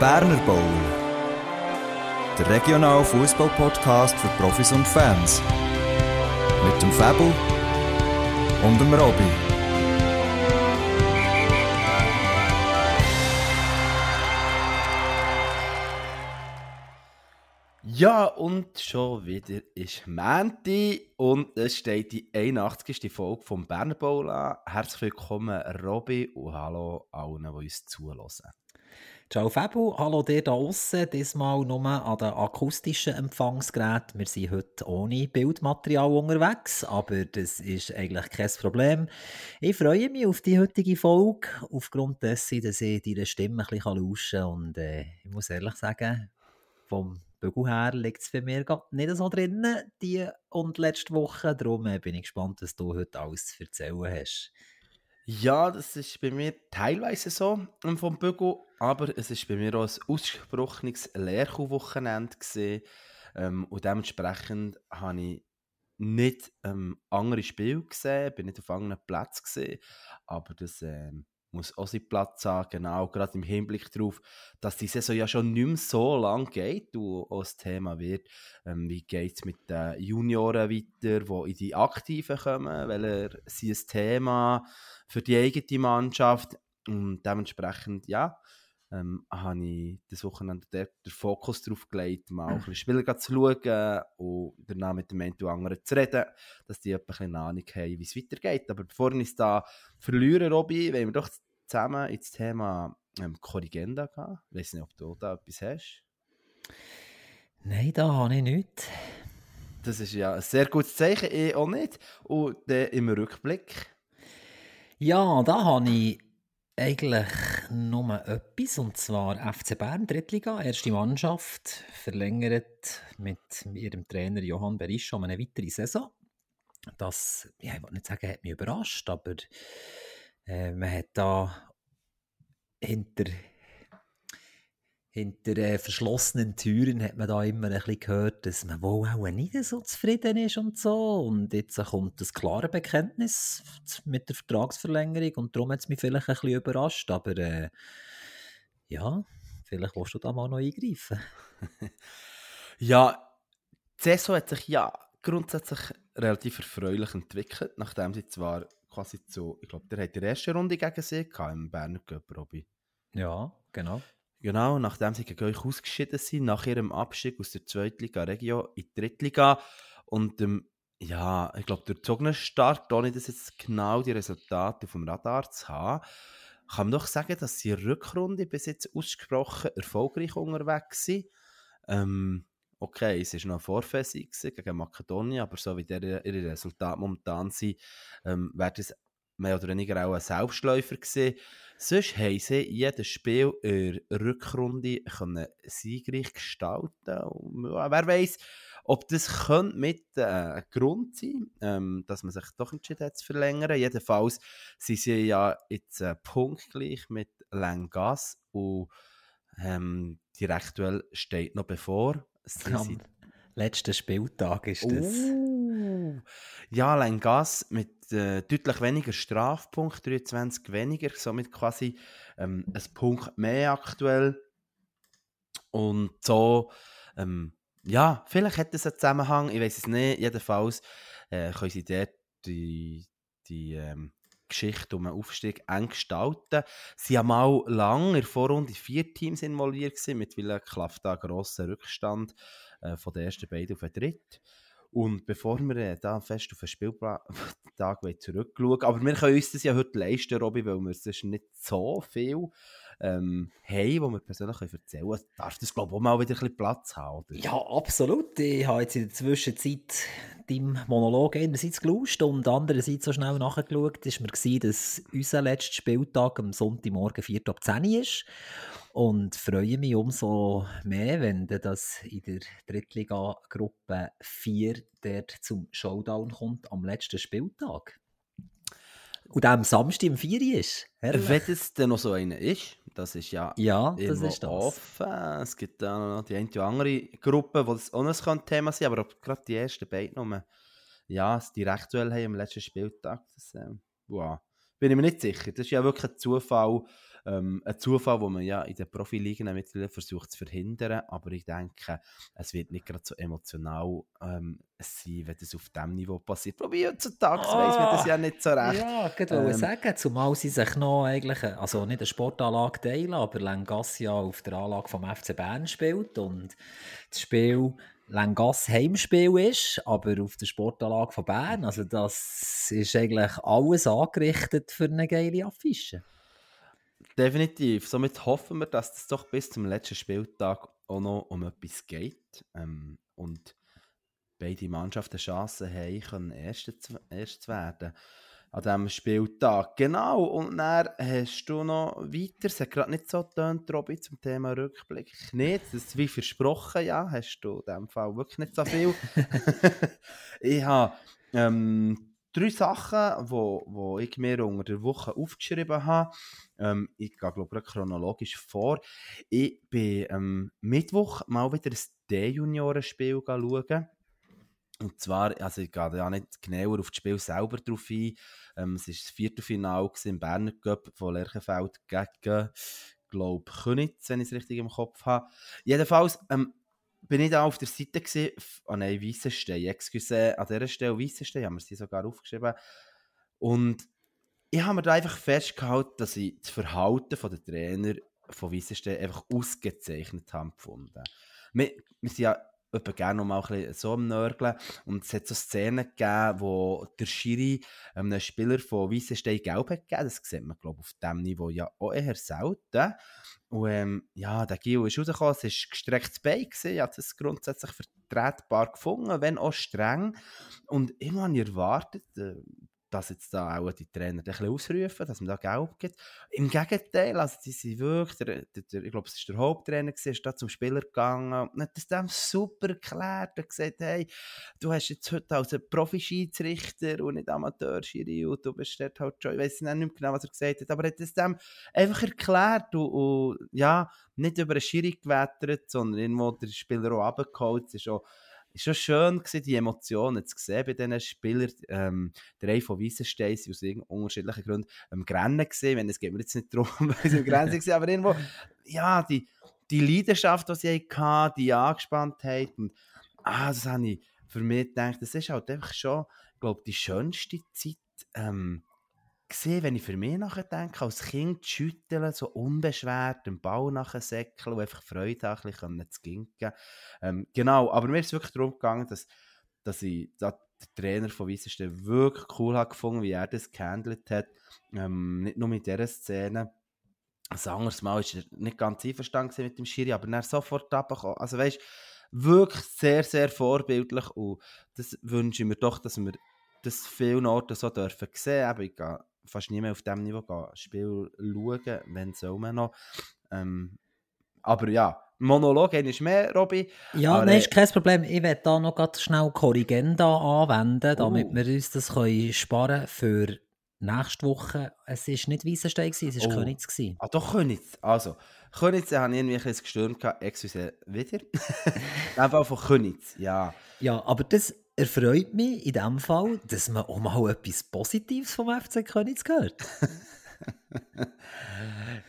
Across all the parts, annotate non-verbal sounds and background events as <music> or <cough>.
Berner Bowl. Der regionale Fußball-Podcast für Profis und Fans. Mit dem Fabel und dem Robby. Ja, und schon wieder ist Menti und es steht die 81. Folge vom Berner Bowl an. Herzlich willkommen, Robby, und hallo allen, die uns zulassen. Ciao Fabu, hallo dir da außen. Diesmal nur an den akustischen Empfangsgeräten. Wir sind heute ohne Bildmaterial unterwegs, aber das ist eigentlich kein Problem. Ich freue mich auf die heutige Folge, aufgrund dessen, dass ich deine Stimme ein bisschen lauschen kann. Und äh, ich muss ehrlich sagen, vom Bügel her liegt es bei mir nicht so drin, die und letzte Woche. Darum äh, bin ich gespannt, was du heute alles zu erzählen hast. Ja, das ist bei mir teilweise so vom Bügel, aber es ist bei mir auch ein ausgesprochenes Lehrkuhwochenende ähm, und dementsprechend habe ich nicht ähm, andere Spiele gesehen, bin nicht auf anderen Platz gesehen, aber das ähm, muss auch seinen Platz haben, genau, gerade im Hinblick darauf, dass die Saison ja schon nicht mehr so lang geht und auch das Thema wird, ähm, wie geht es mit den Junioren weiter, die in die Aktiven kommen, weil er sie ein Thema für die eigene Mannschaft und dementsprechend, ja, ähm, habe ich das Wochenende den, den Fokus darauf gelegt, mal ein bisschen Spieler zu schauen und danach mit dem einen oder anderen zu reden, dass die ein bisschen Ahnung haben, wie es weitergeht. Aber bevor ich es da verliere, Robby, wollen wir doch zusammen ins Thema ähm, Korrigenda gehen. Ich weiß nicht, ob du da etwas hast. Nein, da habe ich nichts. Das ist ja ein sehr gutes Zeichen, ich auch nicht. Und dann im Rückblick. Ja, da habe ich eigentlich nur etwas, und zwar FC Bern, Drittliga, erste Mannschaft, verlängert mit ihrem Trainer Johann Berischa um eine weitere Saison. Das, ja, ich will nicht sagen, hat mich überrascht, aber äh, man hat da hinter, hinter äh, verschlossenen Türen hat man da immer ein bisschen gehört, dass man wohl auch nicht so zufrieden ist und so. Und jetzt kommt das klare Bekenntnis mit der Vertragsverlängerung und darum hat es mich vielleicht ein bisschen überrascht. Aber äh, ja, vielleicht willst du da mal noch eingreifen. <laughs> ja, die Saison hat sich ja grundsätzlich relativ erfreulich entwickelt, nachdem sie zwar quasi zu, ich glaube, der hat die erste Runde gegen sie gehabt, im Berner Cup, Robby. Ja, genau. Genau, nachdem sie gegen euch ausgeschieden sind, nach ihrem Abstieg aus der Zweitliga Regio in die Drittliga. Und ähm, ja, ich glaube, durch den Start, ohne das jetzt genau die Resultate auf dem Radar zu haben, kann man doch sagen, dass der Rückrunde bis jetzt ausgesprochen erfolgreich unterwegs sind. Ähm, okay, es war noch eine Vorphase gegen Makedonien, aber so wie ihre Resultate momentan sind, ähm, wäre das mehr oder weniger auch ein Selbstläufer gewesen. Sonst haben sie jedes Spiel in der Rückrunde können siegreich gestalten und, Wer weiß, ob das könnte mit äh, Grund sein ähm, dass man sich doch entschieden hat zu verlängern. Jedenfalls sind sie ja jetzt äh, punktgleich mit Langas und ähm, die aktuell steht noch bevor. Sie Am letzten Spieltag ist das. Uh, ja, Langas mit äh, deutlich weniger Strafpunkt, 23 weniger, somit quasi ähm, ein Punkt mehr aktuell. Und so, ähm, ja, vielleicht hat es einen Zusammenhang, ich weiß es nicht. Jedenfalls äh, können sie dort die, die ähm, Geschichte um einen Aufstieg eng gestalten. Sie haben mal lange in der Vorrunde vier Teams involviert gewesen, mittlerweile klafft da grosser Rückstand äh, von den ersten beiden auf den dritten. Und bevor wir äh, da fest auf den Spieltag <laughs> zurückschauen, aber wir können uns das ja heute leisten, Robby, weil wir sonst nicht so viel ähm, haben, wo wir persönlich erzählen können, darf das, glaube ich, auch mal wieder ein bisschen Platz haben. Oder? Ja, absolut. Ich habe jetzt in der Zwischenzeit deinem Monolog einerseits gelauscht und andererseits so schnell nachgeschaut, ist mir gewesen, dass unser letzter Spieltag am Sonntagmorgen 4 ab 10 ist und freue mich umso mehr, wenn das in der Drittliga-Gruppe 4 dort zum Showdown kommt am letzten Spieltag. Und am Samstag im 4 ist. Herrlich. Wenn es denn noch so einer ist, das ist ja, ja das ist das. offen. Es gibt da noch die eine oder andere Gruppe, wo das auch noch ein Thema sein aber gerade die ersten beiden nur, ja, die aktuell haben am letzten Spieltag, das, äh, wow, bin ich mir nicht sicher. Das ist ja wirklich ein Zufall, ähm, ein Zufall, den man ja in den Profiligen mittlerweile versucht zu verhindern. Aber ich denke, es wird nicht gerade so emotional ähm, sein, wenn das auf diesem Niveau passiert. Wobei heutzutage oh, weiss man das ja nicht so recht. Ja, ich wollte ähm, sagen, zumal sie sich noch eigentlich, also nicht eine Sportanlage teilen, aber Langassia auf der Anlage vom FC Bern spielt und das Spiel Langass Heimspiel ist, aber auf der Sportanlage von Bern. Also das ist eigentlich alles angerichtet für eine geile Affische. Definitiv. Somit hoffen wir, dass es doch bis zum letzten Spieltag auch noch um etwas geht. Ähm, und beide Mannschaften Chancen haben, können erst, erst zu werden an diesem Spieltag. Genau, und dann hast du noch weiter, es hat gerade nicht so getönt, Robby, zum Thema Rückblick. Nicht, das ist wie versprochen, ja, hast du in diesem Fall wirklich nicht so viel. <laughs> ich habe ähm, drei Sachen, wo, wo ich mir unter der Woche aufgeschrieben habe. Ähm, ich gehe, glaube ich, chronologisch vor. Ich bin ähm, Mittwoch mal wieder ein D-Junioren-Spiel schauen. Und zwar, also ich gehe ja nicht genauer auf das Spiel selber drauf ein. Ähm, es war das Viertelfinale im Berner Cup von Lerchenfeld gegen, glaube Könitz, wenn ich es richtig im Kopf habe. Jedenfalls ähm, bin ich da auf der Seite gesehen, ah nein, Weissenstein, excuse, an dieser Stelle Weissenstein, haben wir sie sogar aufgeschrieben. Und ich habe mir da einfach festgehalten, dass ich das Verhalten der Trainer von Weissenstein einfach ausgezeichnet habe gefunden. Wir, wir sind ja etwa gerne mal ein bisschen so am Nörgeln. Und es hat so Szenen gegeben, wo der Schiri ähm, einem Spieler von Weissenstein gelb hat gegeben. Das sieht man, glaube ich, auf diesem Niveau ja auch eher selten. Und ähm, ja, der Gio ist rausgekommen, es war gestrecktes Bein, ich habe das grundsätzlich vertretbar gefunden, wenn auch streng. Und irgendwann erwartet, äh, dass jetzt da auch die Trainer ein bisschen ausrufen, dass man da Gelb gibt. Im Gegenteil, also die sind wirklich, der, der, ich glaube, es ist der Haupttrainer gewesen, ist da zum Spieler gegangen und hat das dem super erklärt und gesagt, hey, du hast jetzt heute als Profi-Schiedsrichter und nicht Amateur-Schiri und du bist dort halt schon, ich weiß nicht mehr genau, was er gesagt hat, aber er hat das dem einfach erklärt und, und ja, nicht über einen Schiri gewettert, sondern irgendwo der Spieler auch es ist auch es war schön, gewesen, die Emotionen zu sehen bei diesen Spielern. Ähm, der eine von Weissenstein sind aus unterschiedlichen Gründen am Grennen gesehen. Wenn es geht mir jetzt nicht darum, <laughs> weil sie am Grennen waren, aber irgendwo, ja, die, die Leidenschaft, die sie hatten, die Angespanntheit. Und, ah, das habe ich für mich gedacht, das ist halt einfach schon, glaube die schönste Zeit. Ähm, gesehen, wenn ich für mich nachdenke, als Kind schütteln, so unbeschwert, den Ball nachsäckeln und einfach Freude haben, ein bisschen zu ginken. Ähm, genau, aber mir ist es wirklich darum gegangen, dass, dass ich dass den Trainer von Weissenstein wirklich cool habe gefunden, wie er das gehandelt hat. Ähm, nicht nur mit dieser Szene. Ein anderes Mal war er nicht ganz einverstanden mit dem Schiri, aber er sofort abgekommen. Also weißt wirklich sehr, sehr vorbildlich und das wünsche ich mir doch, dass wir das vielen Orten so dürfen sehen. Gehe fast nie mehr auf diesem Niveau gehen, Spiel schauen, wenn soll man noch. Ähm, aber ja, Monolog ist mehr, Robby. Ja, aber, nein, ist kein Problem. Ich werde da noch ganz schnell Korrigenda anwenden, damit uh. wir uns das können sparen für nächste Woche. Es war nicht Weissenstein, es war oh. Könitz. Ah, doch Könitz. Also, Könitz habe ich irgendwie ein bisschen gestürmt. Excuse, wieder. <laughs> Einfach von Könitz, ja. Ja, aber das erfreut mich in dem Fall, dass man auch mal etwas Positives vom FC Königs gehört. <laughs>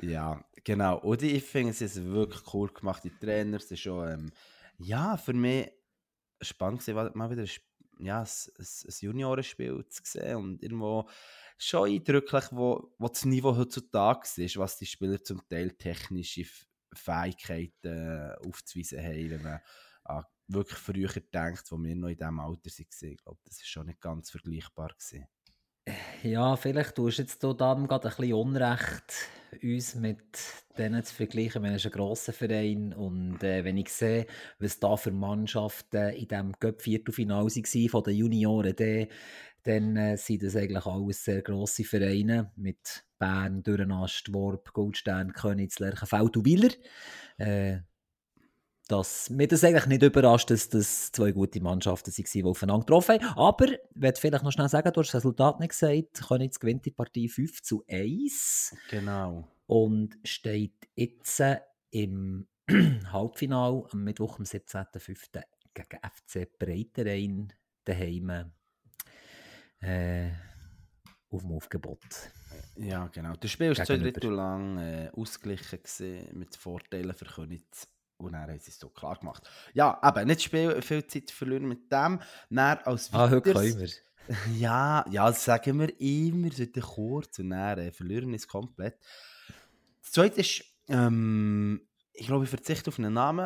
ja, genau. Und ich finde, es ist wirklich cool gemacht. Die Trainer sind schon, ähm, ja, für mich spannend gewesen, mal wieder ein, ja, ein, ein Juniorenspiel zu sehen und irgendwo schon eindrücklich, wo, wo das Niveau heutzutage ist, was die Spieler zum Teil technische Fähigkeiten äh, aufzuweisen haben, wenn man an wirklich früher gedacht, wo wir noch in diesem Alter waren. Ich glaube, das ist schon nicht ganz vergleichbar. Gewesen. Ja, vielleicht tust du jetzt hier gerade ein bisschen Unrecht, uns mit denen zu vergleichen. Wir sind ein grosser Verein und äh, wenn ich sehe, was da für Mannschaften in diesem Cup-Viertelfinale waren von den Junioren, dann, dann äh, sind das eigentlich alles sehr grosse Vereine mit Bern, Dürrenast, Worp, Goldstern, Königs, Lerchenfeld und Willer. Äh, dass mir das eigentlich nicht überrascht, dass das zwei gute Mannschaften waren, die aufeinander getroffen haben. Aber ich werde vielleicht noch schnell sagen, du hast das Resultat nicht gesagt, Königs gewinnt die Partie 5 zu 1. Genau. Und steht jetzt im <clears throat> Halbfinale am Mittwoch, am 17.05. gegen FC Breiterein daheim äh, auf dem Aufgebot. Ja, genau. Das Spiel war zwei. Drittel lang äh, ausgeglichen mit Vorteilen für Königs. Und dann haben sie es so klar gemacht. Ja, aber nicht Spiel, viel Zeit verlieren mit dem. Dann als Ah, heute können wir. <laughs> Ja, ja, das sagen wir immer, es wird kurz und dann äh, verlieren es komplett. Das zweite ist, ähm, ich glaube, ich verzichte auf einen Namen,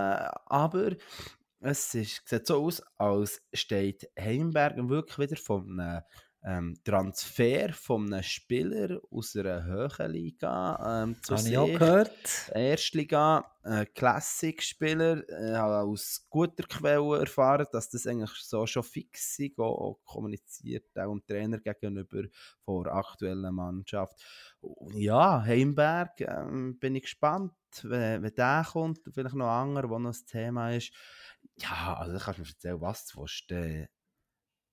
aber es ist, sieht so aus, als steht Heimberg wirklich wieder von einem ähm, Transfer von einem Spieler aus einer höheren Liga ähm, zu Habe ich auch gehört. Erstliga, äh, Classic-Spieler, äh, habe aus guter Quelle erfahren, dass das eigentlich so schon fix ist, auch, kommuniziert, auch dem Trainer gegenüber von der aktuellen Mannschaft. Und ja, Heimberg, ähm, bin ich gespannt, wenn, wenn der kommt, vielleicht noch ein anderer, wo noch das Thema ist. Ja, also kannst du mir erzählen, was du willst, dann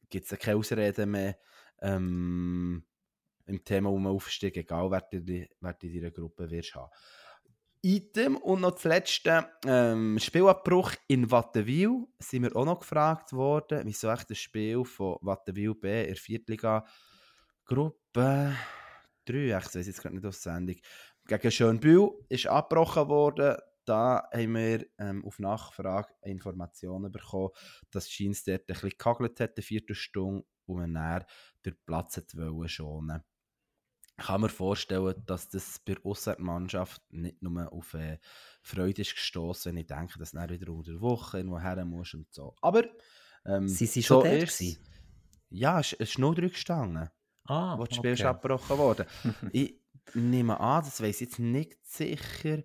gibt es keine Ausreden mehr. Ähm, im Thema um Aufstieg, egal wer du, wer du in deiner Gruppe wirst haben. Item und noch das letzte, ähm, Spielabbruch in Wattenwil, sind wir auch noch gefragt worden, wieso echt das Spiel von Wattenwil B in der Viertliga Gruppe 3, ich weiß jetzt gerade nicht auswendig, gegen Schönbühl ist abgebrochen worden. Da haben wir ähm, auf Nachfrage Informationen bekommen, dass Scheins dort ein bisschen gehagelt hat, eine Viertelstunde, und man dann den Platz hat wollen schonen ich kann mir vorstellen, dass das bei der Auswärtsmannschaft nicht nur auf äh, Freude ist gestoßen, wenn ich denke, dass du dann wieder unter der Woche irgendwo her musst und so. Aber ähm, Sie sind schon dort ist's. gewesen? Ja, es ist 0-3 gestanden, Ah, wo das Spiel ist okay. abgebrochen worden. <laughs> ich nehme an, das weiß jetzt nicht sicher,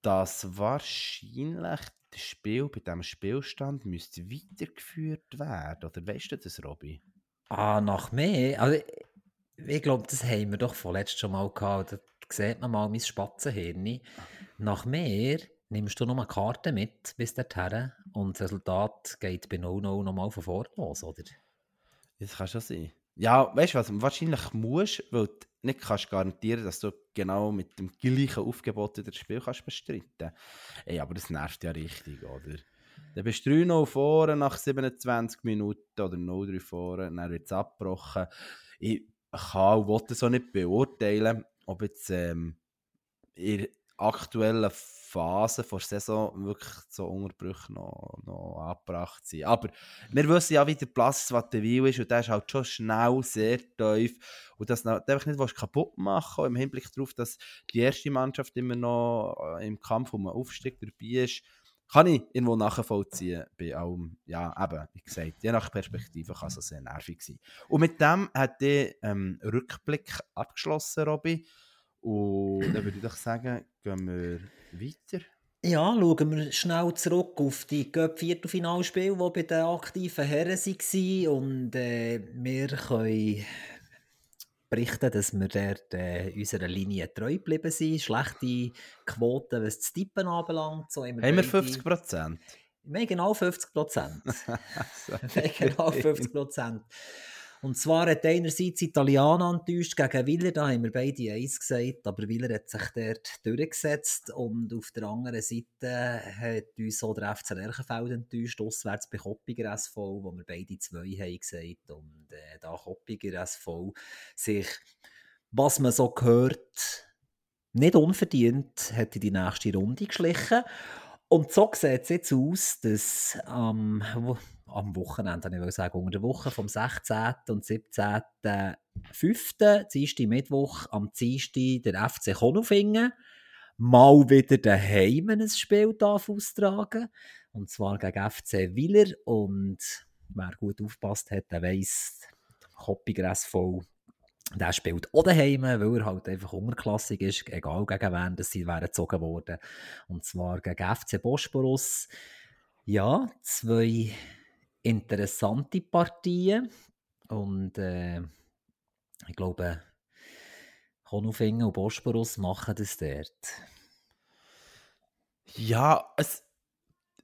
dass wahrscheinlich das Spiel bei diesem Spielstand müsste weitergeführt werden. Oder weißt du das, Robby? Ah, nach mehr? Also, ich glaube, das haben wir doch vorletzt schon mal gehabt. Da sieht man mal mein Spatzenhirn. Nach mehr nimmst du noch eine Karte mit bis dorthin und das Resultat geht bei 0-0 nochmal von vorne los, oder? Das kann schon sein. Ja, weißt du was? Wahrscheinlich musst weil du nicht kannst garantieren, dass du genau mit dem gleichen Aufgebot das Spiel kannst bestreiten. Ey, aber das nervt ja richtig, oder? Dann bist du 3-0 vorne nach 27 Minuten oder 0-3 vorne, dann wird es abgebrochen. Ich kann und will das nicht beurteilen, ob jetzt ähm, in der aktuellen Phase der Saison wirklich so Unterbrüche noch, noch angebracht sind. Aber wir wissen ja, wie der Platz Wattenwil ist und der ist halt schon schnell sehr tief und das darf einfach nicht willst kaputt machen im Hinblick darauf, dass die erste Mannschaft immer noch äh, im Kampf um einen Aufstieg dabei ist, kann ich irgendwo nachvollziehen bei allem, ja eben, wie gesagt, je nach Perspektive kann es sehr nervig sein. Und mit dem hat der ähm, Rückblick abgeschlossen, Robby, und dann würde ich doch sagen, gehen wir weiter. Ja, schauen wir schnell zurück auf die Cup-Viertelfinalspiele, die bei den aktiven Herren waren. Und äh, wir können berichten, dass wir dort äh, unserer Linie treu geblieben sind. Schlechte Quoten, was das Tippen anbelangt. So haben wir, Haben wir beide- 50 Prozent? Wir haben genau 50 Prozent. <laughs> Genau 50 Prozent. Und zwar hat einerseits Italiener enttäuscht gegen Willer, da haben wir beide eins gesagt, aber Willer hat sich dort durchgesetzt und auf der anderen Seite hat uns auch der FC Lerchenfeld enttäuscht, auswärts bei Koppiger SV, wo wir beide zwei haben gesagt und äh, da Koppiger SV sich, was man so hört, nicht unverdient hat in die nächste Runde geschlichen. Und so sieht es jetzt aus, dass am, wo- am Wochenende, ich will sagen, unter der Woche vom 16. und 17. 5. Dienstag, Mittwoch, am Dienstag der FC Konufingen mal wieder daheim ein Spiel darf austragen Und zwar gegen FC Willer. Und wer gut aufpasst hat, der weiss, Koppiger SV der spielt auch daheim, weil er halt einfach unterklassig ist, egal gegen wen dass sie wären gezogen worden. Und zwar gegen FC Bosporus. Ja, zwei interessante Partien. Und äh, ich glaube, Konufingen und Bosporus machen das dort. Ja, es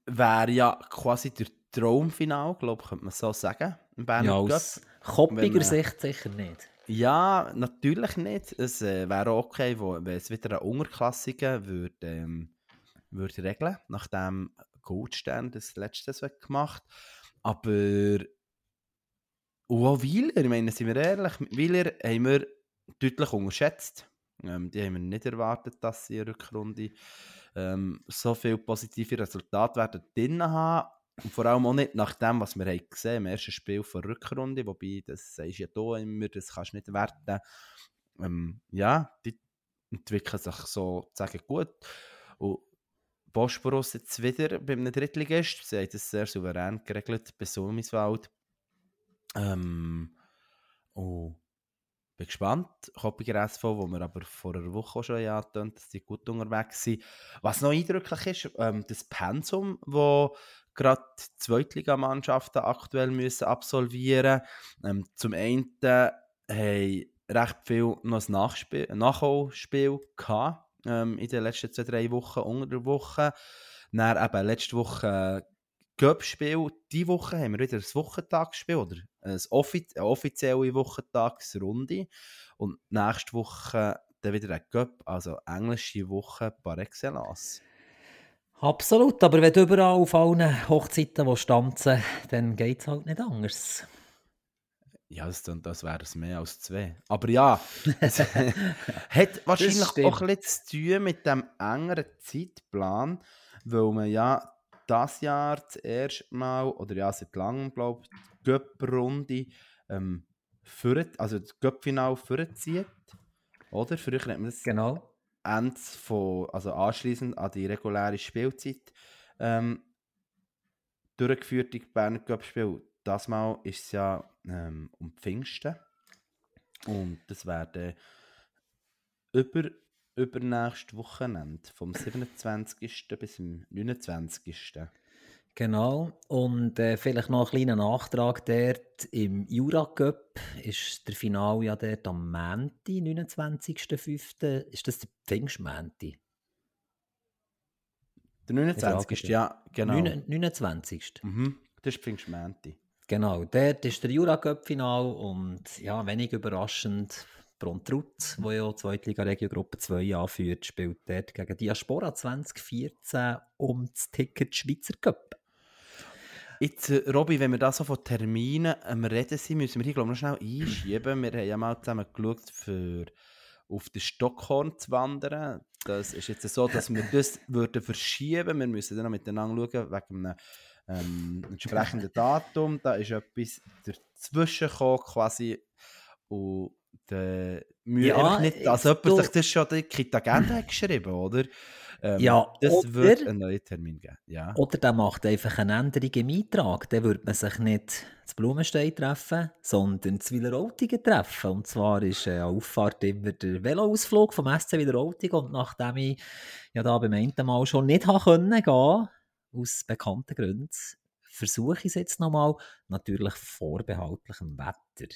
wäre ja quasi der Traumfinal, glaube ich, könnte man so sagen. Im Berner Ja, aus koppiger Sicht sicher nicht. Ja, natürlich nicht. Es äh, wäre auch okay, wo, wenn es wieder eine Unterklassige würde, ähm, würde regeln, nachdem Goldstern das letzte Saison gemacht Aber und auch Wieler, ich meine, sind wir ehrlich, Wieler haben wir deutlich unterschätzt. Ähm, die haben wir nicht erwartet, dass sie in der Rückrunde ähm, so viele positive Resultate werden drin haben. Und vor allem auch nicht nach dem, was wir haben gesehen im ersten Spiel der Rückrunde, wobei das ist ja hier immer, das kannst du nicht werten. Ähm, ja, die entwickeln sich so sagen gut. Und Bosporus jetzt wieder beim Drittligist, sie haben das sehr souverän geregelt bei Sulmiswald. Ähm, und bin gespannt. Koppiger SV, wo wir aber vor einer Woche schon ja dass die gut unterwegs sind. Was noch eindrücklich ist, ähm, das Pensum, wo gerade Zweitligamannschaften aktuell müssen absolvieren. Ähm, zum einen haben recht viel noch ein, ein Nachholspiel gehabt, ähm, in den letzten zwei, drei Wochen, unter der Woche. Dann eben letzte Woche Cup-Spiel. Diese Woche haben wir wieder ein Wochentagsspiel oder eine offizielle Wochentagsrunde. Und nächste Woche dann wieder ein Cup, also englische Woche par excellence. Absolut, aber wenn du überall auf allen Hochzeiten wo stanzen, dann geht es halt nicht anders. Ja, das, das wäre es mehr als zwei. Aber ja, es <laughs> hat wahrscheinlich auch bisschen zu tun mit dem engeren Zeitplan, weil man ja das Jahr das erste Mal, oder ja, seit langem, glaube ich, die Göpp-Runde ähm, also das Göpp-Final vorzieht. Oder? Früher hat man das genau. Ende von, also anschließend an die reguläre Spielzeit ähm, durchgeführt, die Berner Göpp-Spiel. Das Mal ist es ja ähm, um Pfingsten. Und das werden über übernächstes Wochenende, vom 27. bis zum 29. Genau, und äh, vielleicht noch ein kleiner Nachtrag dort. Im Jura Cup ist der Final ja dort am Mänti, 29.05. Ist das der Pfingstmänti? Der 29. Ja, genau. 29. Mhm, das ist Pfingstmänti. Genau, dort ist der Jura Cup Final und ja, wenig überraschend Brontrut, wo ja die Zweitliga-Regio-Gruppe 2 anführt, spielt dort gegen Diaspora 2014 um das Ticket Schweizer Cup. Jetzt, äh, Robby, wenn wir da so von Terminen am Reden sind, müssen wir hier, glaube ich, noch schnell einschieben. Wir haben ja mal zusammen geschaut, für auf den Stockhorn zu wandern. Das ist jetzt so, dass wir das würden verschieben. Wir müssen dann noch miteinander schauen, wegen einem ähm, entsprechenden Datum. Da ist etwas dazwischen gekommen, quasi. Und äh, ja, nicht, als jemand sich das schon in die Agenda geschrieben oder? Ähm, ja, das oder, wird einen neuen Termin geben. Ja. Oder der macht einfach eine Änderung im Eintrag. Dann würde man sich nicht zu Blumenstein treffen, sondern zu Wileroltigen treffen. Und zwar ist äh, Auffahrt immer der Veloausflug vom SC Wileroltigen. Und nachdem ich ja da beim einen Mal schon nicht gehen konnte, aus bekannten Gründen, versuche ich es jetzt nochmal, natürlich vorbehaltlichem Wetter.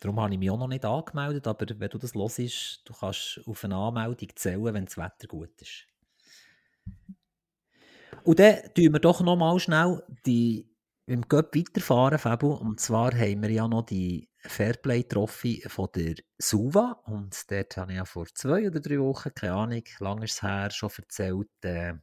Darum habe ich mich auch noch nicht angemeldet, aber wenn du das hörst, du kannst auf eine Anmeldung zählen, wenn das Wetter gut ist. Und dann tun wir doch noch mal schnell die, im Göpp weiterfahren, Fabu. Und zwar haben wir ja noch die Fairplay-Trophy von der Suva. Und dort habe ich ja vor zwei oder drei Wochen, keine Ahnung, lange her, schon erzählt, äh,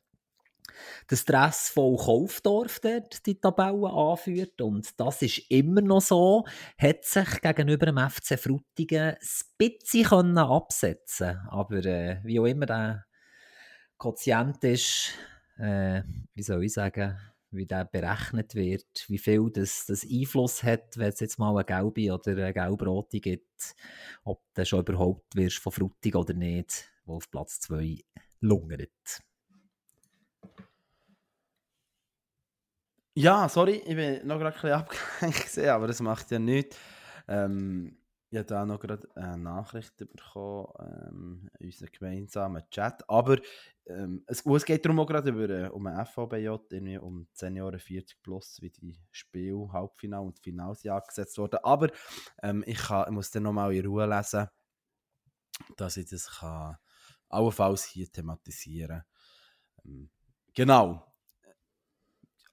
der Stress von Kaufdorf dort die Tabelle anführt. Und das ist immer noch so, hat sich gegenüber dem FC Frutigen ein bisschen absetzen Aber äh, wie auch immer der Quotient ist, äh, wie soll ich sagen, wie der berechnet wird, wie viel das, das Einfluss hat, wenn es jetzt mal eine gelbe oder eine gelb-rote gibt, ob du schon überhaupt wirst von Frutig oder nicht, wo auf Platz 2 lungert. Ja, sorry, ich bin noch gerade ein bisschen <laughs> abgelenkt, aber das macht ja nichts. Ähm, ich habe da noch gerade eine Nachricht bekommen ähm, in unserem gemeinsamen Chat. Aber ähm, es, es, geht darum auch gerade über, äh, um ein FVBJ, irgendwie um Senioren 40 plus, wie die Spiel, Halbfinale und Finals angesetzt wurden. Aber ähm, ich, kann, ich muss dann nochmal in Ruhe lesen, dass ich das kann, allenfalls hier thematisieren kann. Ähm, genau.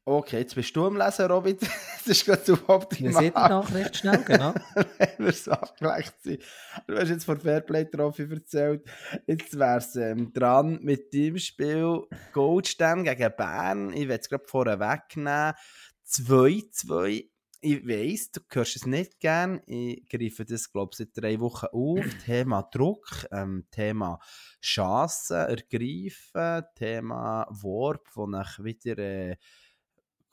Okay, jetzt bist du am Lesen, Robin. <laughs> das ist gerade überhaupt nicht. Wir sehen die Nachricht schnell, genau. <laughs> Wenn wir so abgelenkt sind. Du hast jetzt von Fairplay Trophy erzählt. Jetzt wäre es ähm, dran mit dem Spiel Goldstern gegen Bern. Ich werde es gerade vorher wegnehmen. 2-2 ich weiss, du hörst es nicht gern. Ich greife das, glaube ich, seit drei Wochen auf. <clears throat> Thema Druck, ähm, Thema Chancen ergreifen, Thema Warp, wo nach wieder äh,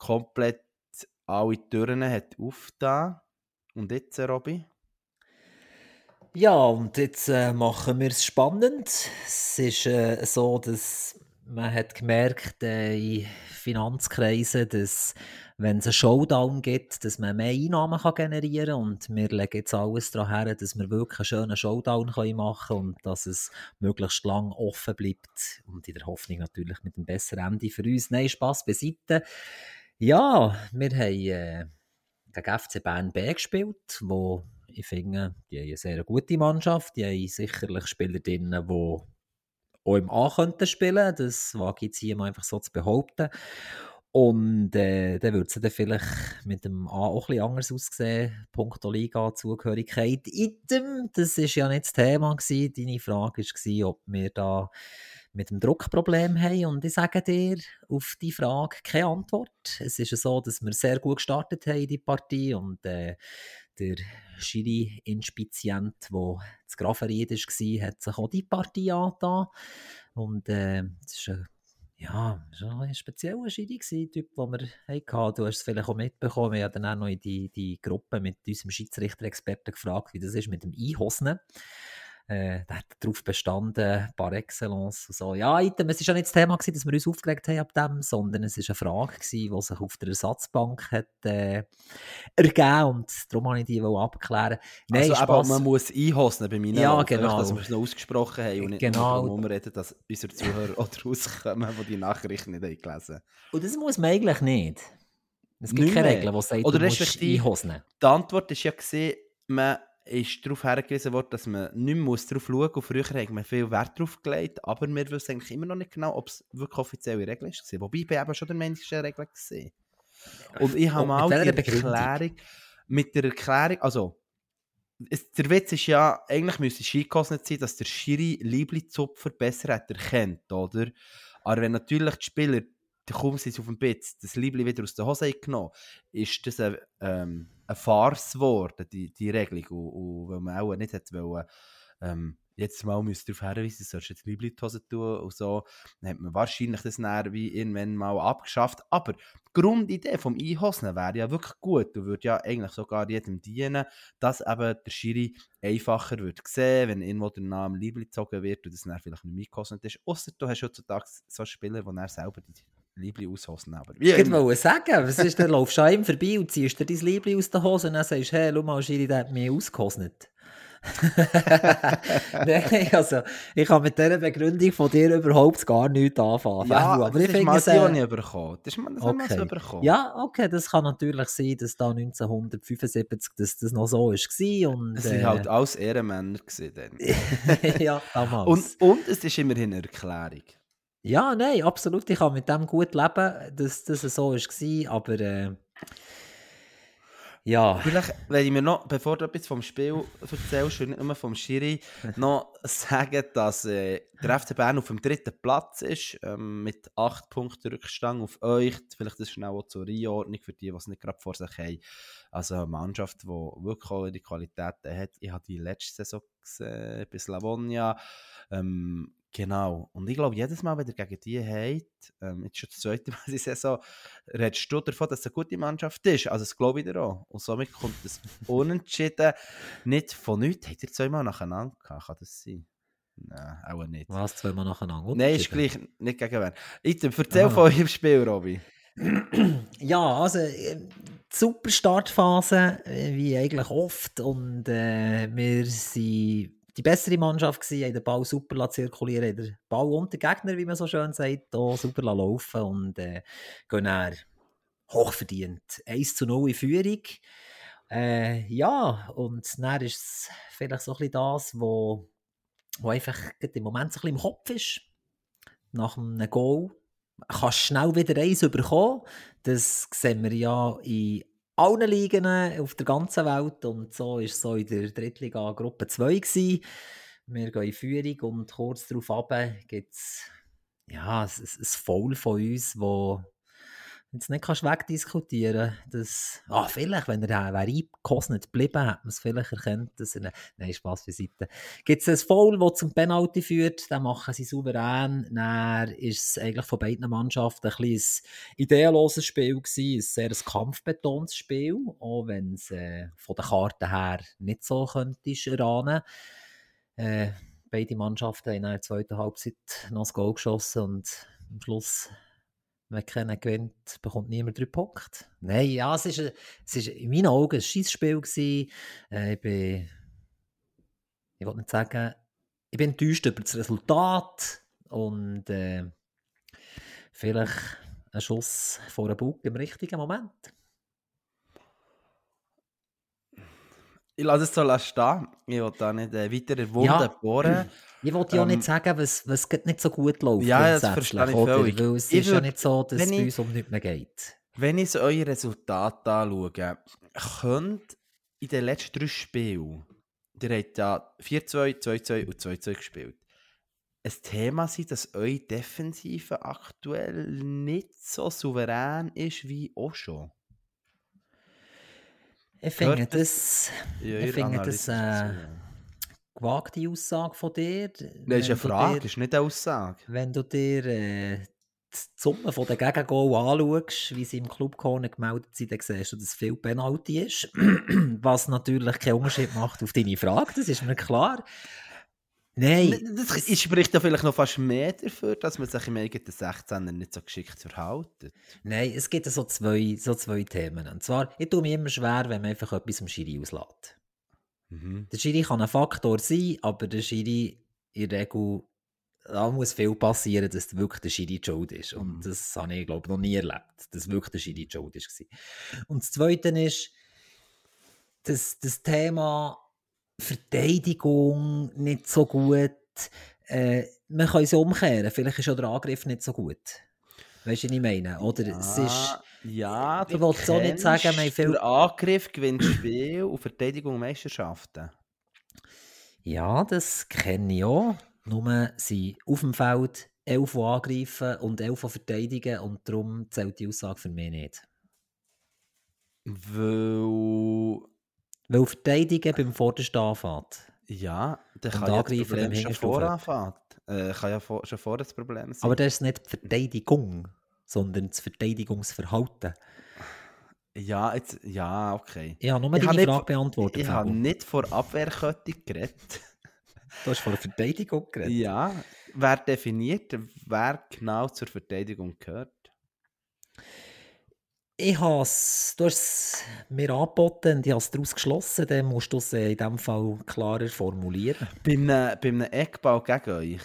komplett alle Türen hat aufgetan. Und jetzt, äh, Robby? Ja, und jetzt äh, machen wir es spannend. Es ist äh, so, dass man hat gemerkt äh, in Finanzkreisen, dass wenn es einen Showdown gibt, dass man mehr Einnahmen kann generieren kann. Und wir legen jetzt alles daran her, dass wir wirklich einen schönen Showdown machen können und dass es möglichst lang offen bleibt. Und in der Hoffnung natürlich mit einem besseren Ende für uns. Nein, Spass beiseite. Ja, wir haben äh, gegen FC Bern B gespielt, wo ich finde, die haben eine sehr gute Mannschaft. Die haben sicherlich Spieler drin, die auch im A könnten spielen. Das wage ich jetzt hier mal einfach so zu behaupten. Und äh, dann würde es dann vielleicht mit dem A auch bisschen anders aussehen, Punkto Liga-Zugehörigkeit. Item, das war ja nicht das Thema. Gewesen. Deine Frage war, ob wir da mit dem Druckproblem haben. Und ich sage dir auf die Frage keine Antwort. Es ist so, dass wir sehr gut gestartet haben in die Partie und äh, der Schiri-Inspizient, der zu Graferried war, hat sich auch die Partie angetan. Und äh, es ist ein ja, war ein spezieller Schiri, Typ, den wir hatten. Du hast es vielleicht auch mitbekommen. Wir haben dann auch noch in die, die Gruppe mit unserem Schiedsrichter-Experten gefragt, wie das ist mit dem Einhosnen äh, der hat darauf bestanden, par excellence und so. Ja, es war ja nicht das Thema, gewesen, dass wir uns aufgeregt haben ab dem, sondern es war eine Frage, gewesen, die sich auf der Ersatzbank hat, äh, ergeben und darum wollte ich die abklären. Nein, also aber man muss einhosten bei meinen Ja, genau. dass wir es noch ausgesprochen haben und nicht genau. nur reden, dass unsere Zuhörer auch rauskommen, die die Nachrichten nicht haben gelesen Und das muss man eigentlich nicht. Es gibt nicht keine Regeln, die sagen, Oder du musst einhosen. Die Antwort ist ja gesehen, man ist darauf hingewiesen worden, dass man nicht mehr darauf schauen muss. Früher hat man viel Wert darauf gelegt, aber wir wissen eigentlich immer noch nicht genau, ob es wirklich offizielle Regel ist. Wobei ich eben schon der Mensch Regel gesehen. Und ich habe mal die Erklärung, mit der Erklärung, also es, der Witz ist ja, eigentlich müsste es gekostet sein, dass der Schiri Liebli-Zupfer besser hat erkennt, oder? Aber wenn natürlich die Spieler, kaum sind auf dem Bett, das Liebli wieder aus der Hose genommen, ist das ein, ähm, eine Farce geworden, die, die Regelung. Und, und weil man auch nicht wollen, ähm, jetzt mal müsst darauf hinweisen, sollst jetzt Liebli die Hose tun und so, dann hat man wahrscheinlich das näher wie irgendwann mal abgeschafft. Aber die Grundidee vom Einhosen wäre ja wirklich gut und würde ja eigentlich sogar jedem dienen, dass eben der Schiri einfacher wird sehen, wenn irgendwo der Name Liebli gezogen wird und das dann vielleicht nicht eingehosnet ist. Außer du hast heutzutage so Spieler, die er selber die Liebli aushosen. Aber wie ich wollte sagen, was ist, dann laufst du an ihm vorbei und ziehst dir dein Liebli aus der Hose und dann sagst du, hey, schau mal, Schiri, der hat mich ausgehosnet. <laughs> Nein, also ich kann mit dieser Begründung von dir überhaupt gar nichts anfangen. Ja, aber das ich ist mal sehr... nicht bekommen. Das ist das okay. bekommen. Ja, okay, das kann natürlich sein, dass da 1975 dass das noch so war. Und, es waren äh... halt alles Ehrenmänner dann. <laughs> ja, damals. Und, und es ist immerhin eine Erklärung. Ja, nein, absolut. Ich kann mit dem gut leben, dass das so war. Aber äh, ja. Vielleicht werde ich mir noch, bevor du etwas vom Spiel erzählst und nicht nur vom Schiri, noch <laughs> sagen, dass äh, der FC Bern auf dem dritten Platz ist, ähm, mit 8 Punkten Rückstand auf euch. Vielleicht ist schnell auch zur Einordnung für die, die es nicht gerade vor sich haben. Also eine Mannschaft, die wirklich auch die Qualitäten hat. Ich habe die letzte Saison gesehen, bis Lavonia. Ähm, Genau. Und ich glaube, jedes Mal, wenn ihr gegen die habt, ähm, jetzt schon das zweite Mal <laughs> die Saison, redest du davon, dass es eine gute Mannschaft ist. Also das glaube ich dir auch. Und somit kommt das Unentschieden nicht von nichts. Habt ihr zweimal nacheinander gehabt? Kann das sein? Nein, auch nicht. Was, zweimal nacheinander? Nein, ist gleich, nicht gegen wen. Item, erzähl Aha. von eurem Spiel, Robby. <clears throat> ja, also äh, super Startphase, äh, wie eigentlich oft. Und äh, wir sind die bessere Mannschaft gewesen, haben den Ball super zirkulieren, haben den Ball unter Gegner, wie man so schön sagt, auch super laufen und äh, gehen dann hochverdient 1 zu 0 in Führung. Äh, ja, und dann ist es vielleicht so ein bisschen das, wo, wo einfach im Moment so ein bisschen im Kopf ist. Nach einem Goal kannst du schnell wieder eins bekommen. Das sehen wir ja in allen Ligen auf der ganzen Welt. Und so war es so in der Drittliga Gruppe 2. Gewesen. Wir gehen in Führung und kurz darauf gibt es ja, ein, ein Foul von uns, wo, jetzt nicht kannst wegdiskutieren dass, ah, vielleicht, wenn er wäre eingekostet geblieben, hätte man es vielleicht erkannt, dass er, nein, Spaß beiseite. Gibt es ein Foul, das zum Penalty führt, dann machen sie souverän, dann ist es eigentlich von beiden Mannschaften ein bisschen ein ideenloses Spiel gewesen, ein sehr kampfbetontes Spiel, auch wenn es äh, von den Karten her nicht so könntest erahnen. Äh, beide Mannschaften haben in der zweiten Halbzeit noch das Goal geschossen und am Schluss wenn keiner gewinnt, bekommt niemand drei Punkte. Nein, ja, es ist, es ist in meinen Augen ein Schießspiel gewesen. Äh, ich bin, ich wollte nicht sagen, ich bin enttäuscht über das Resultat und äh, vielleicht ein Schuss vor einem Bug im richtigen Moment. Ich lasse es so stehen. Ich will da nicht äh, weiter Wunden ja. bohren. Ich wollte ja ähm, nicht sagen, was, was nicht so gut läuft. Ja, das verstehe ich völlig. Weil es ich ist würd, ja nicht so, dass es bei uns um nichts mehr geht. Wenn ich so eure Resultate anschaue, könnt in den letzten drei Spielen, ihr habt ja 4-2, 2-2 und 2-2 gespielt, ein Thema sein, dass eure Defensive aktuell nicht so souverän ist wie auch schon? Ich finde das, ich finde das äh, gewagte Aussage von dir. Das ist eine Frage, dir, ist nicht eine Aussage. Wenn du dir äh, die Summe den Gegengol anschaust, wie sie im Clubcorner gemeldet sind, dann siehst du, dass es viel Penalty ist. <clears throat> Was natürlich keinen Unterschied macht auf deine Frage, das ist mir klar. Nein. Das, das spricht ja vielleicht noch fast mehr dafür, dass man sich im eigenen 16er nicht so geschickt verhält. Nein, es gibt so zwei, so zwei Themen. Und zwar, ich tue mir immer schwer, wenn man einfach etwas im Schiri auslässt. Mhm. Der Schiri kann ein Faktor sein, aber der Schiri in der Regel, da muss viel passieren, dass wirklich der Schiri schuld ist. Und mhm. das habe ich, glaube ich, noch nie erlebt, dass wirklich der Schiri schuld ist. Und das Zweite ist, dass das Thema Verteidigung nicht so gut, äh, man kann es umkehren, vielleicht ist auch der Angriff nicht so gut. Weißt du, was ich meine? Oder ja, es ist, ja, ich wollte so nicht sagen, wir viel... Der Angriff gewinnt Spiel und Verteidigung Meisterschaften. Ja, das kenne ich auch. Nur sind auf dem Feld elf angreifen und elf verteidigen und darum zählt die Aussage für mich nicht. Weil... Weil Verteidigen beim Vordersten anfängt. Ja, dann kann ja das Problem schon voranfangen. Äh, kann ja vor, schon vor das Problem sein. Aber das ist nicht die Verteidigung, sondern das Verteidigungsverhalten. Ja, jetzt, ja, okay. Ich habe nur ich deine Frage beantwortet. Ich, ich habe nicht vor Abwehrkette geredet. Du hast vor Verteidigung geredet? Ja. Wer definiert, wer genau zur Verteidigung gehört? Ich habe es, du hast es mir angeboten und ich habe es daraus geschlossen, dann musst du es in diesem Fall klarer formulieren. Bei einem, bei einem Eckball gegen euch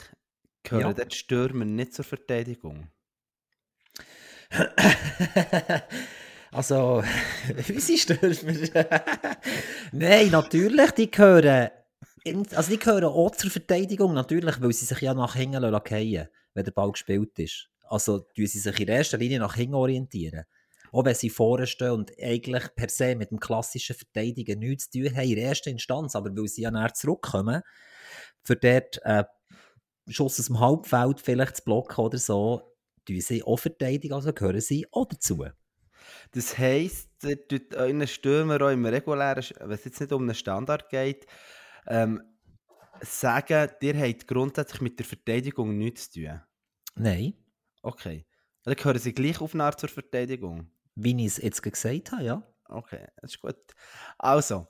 gehören ja. die Stürmer nicht zur Verteidigung? <laughs> also, <laughs> unsere Stürmer? <laughs> Nein, natürlich, die gehören, also die gehören auch zur Verteidigung, natürlich, weil sie sich ja nach hinten fallen wenn der Ball gespielt ist. Also, tun sie sich in erster Linie nach hinten orientieren auch wenn sie vorne stehen und eigentlich per se mit dem klassischen Verteidigen nichts zu tun haben in erster Instanz, aber weil sie ja näher zurückkommen, für dort äh, Schuss aus dem Halbfeld vielleicht zu blocken oder so, tun sie auch verteidigen, also gehören sie auch dazu. Das heisst, ihr tut euren Stürmer auch im regulären, wenn es jetzt nicht um einen Standard geht, ähm, sagen, ihr habt grundsätzlich mit der Verteidigung nichts zu tun? Nein. Okay. Dann gehören sie gleich auf eine Art zur Verteidigung? Wie ich es jetzt gesagt habe, ja. Okay, das ist gut. Also,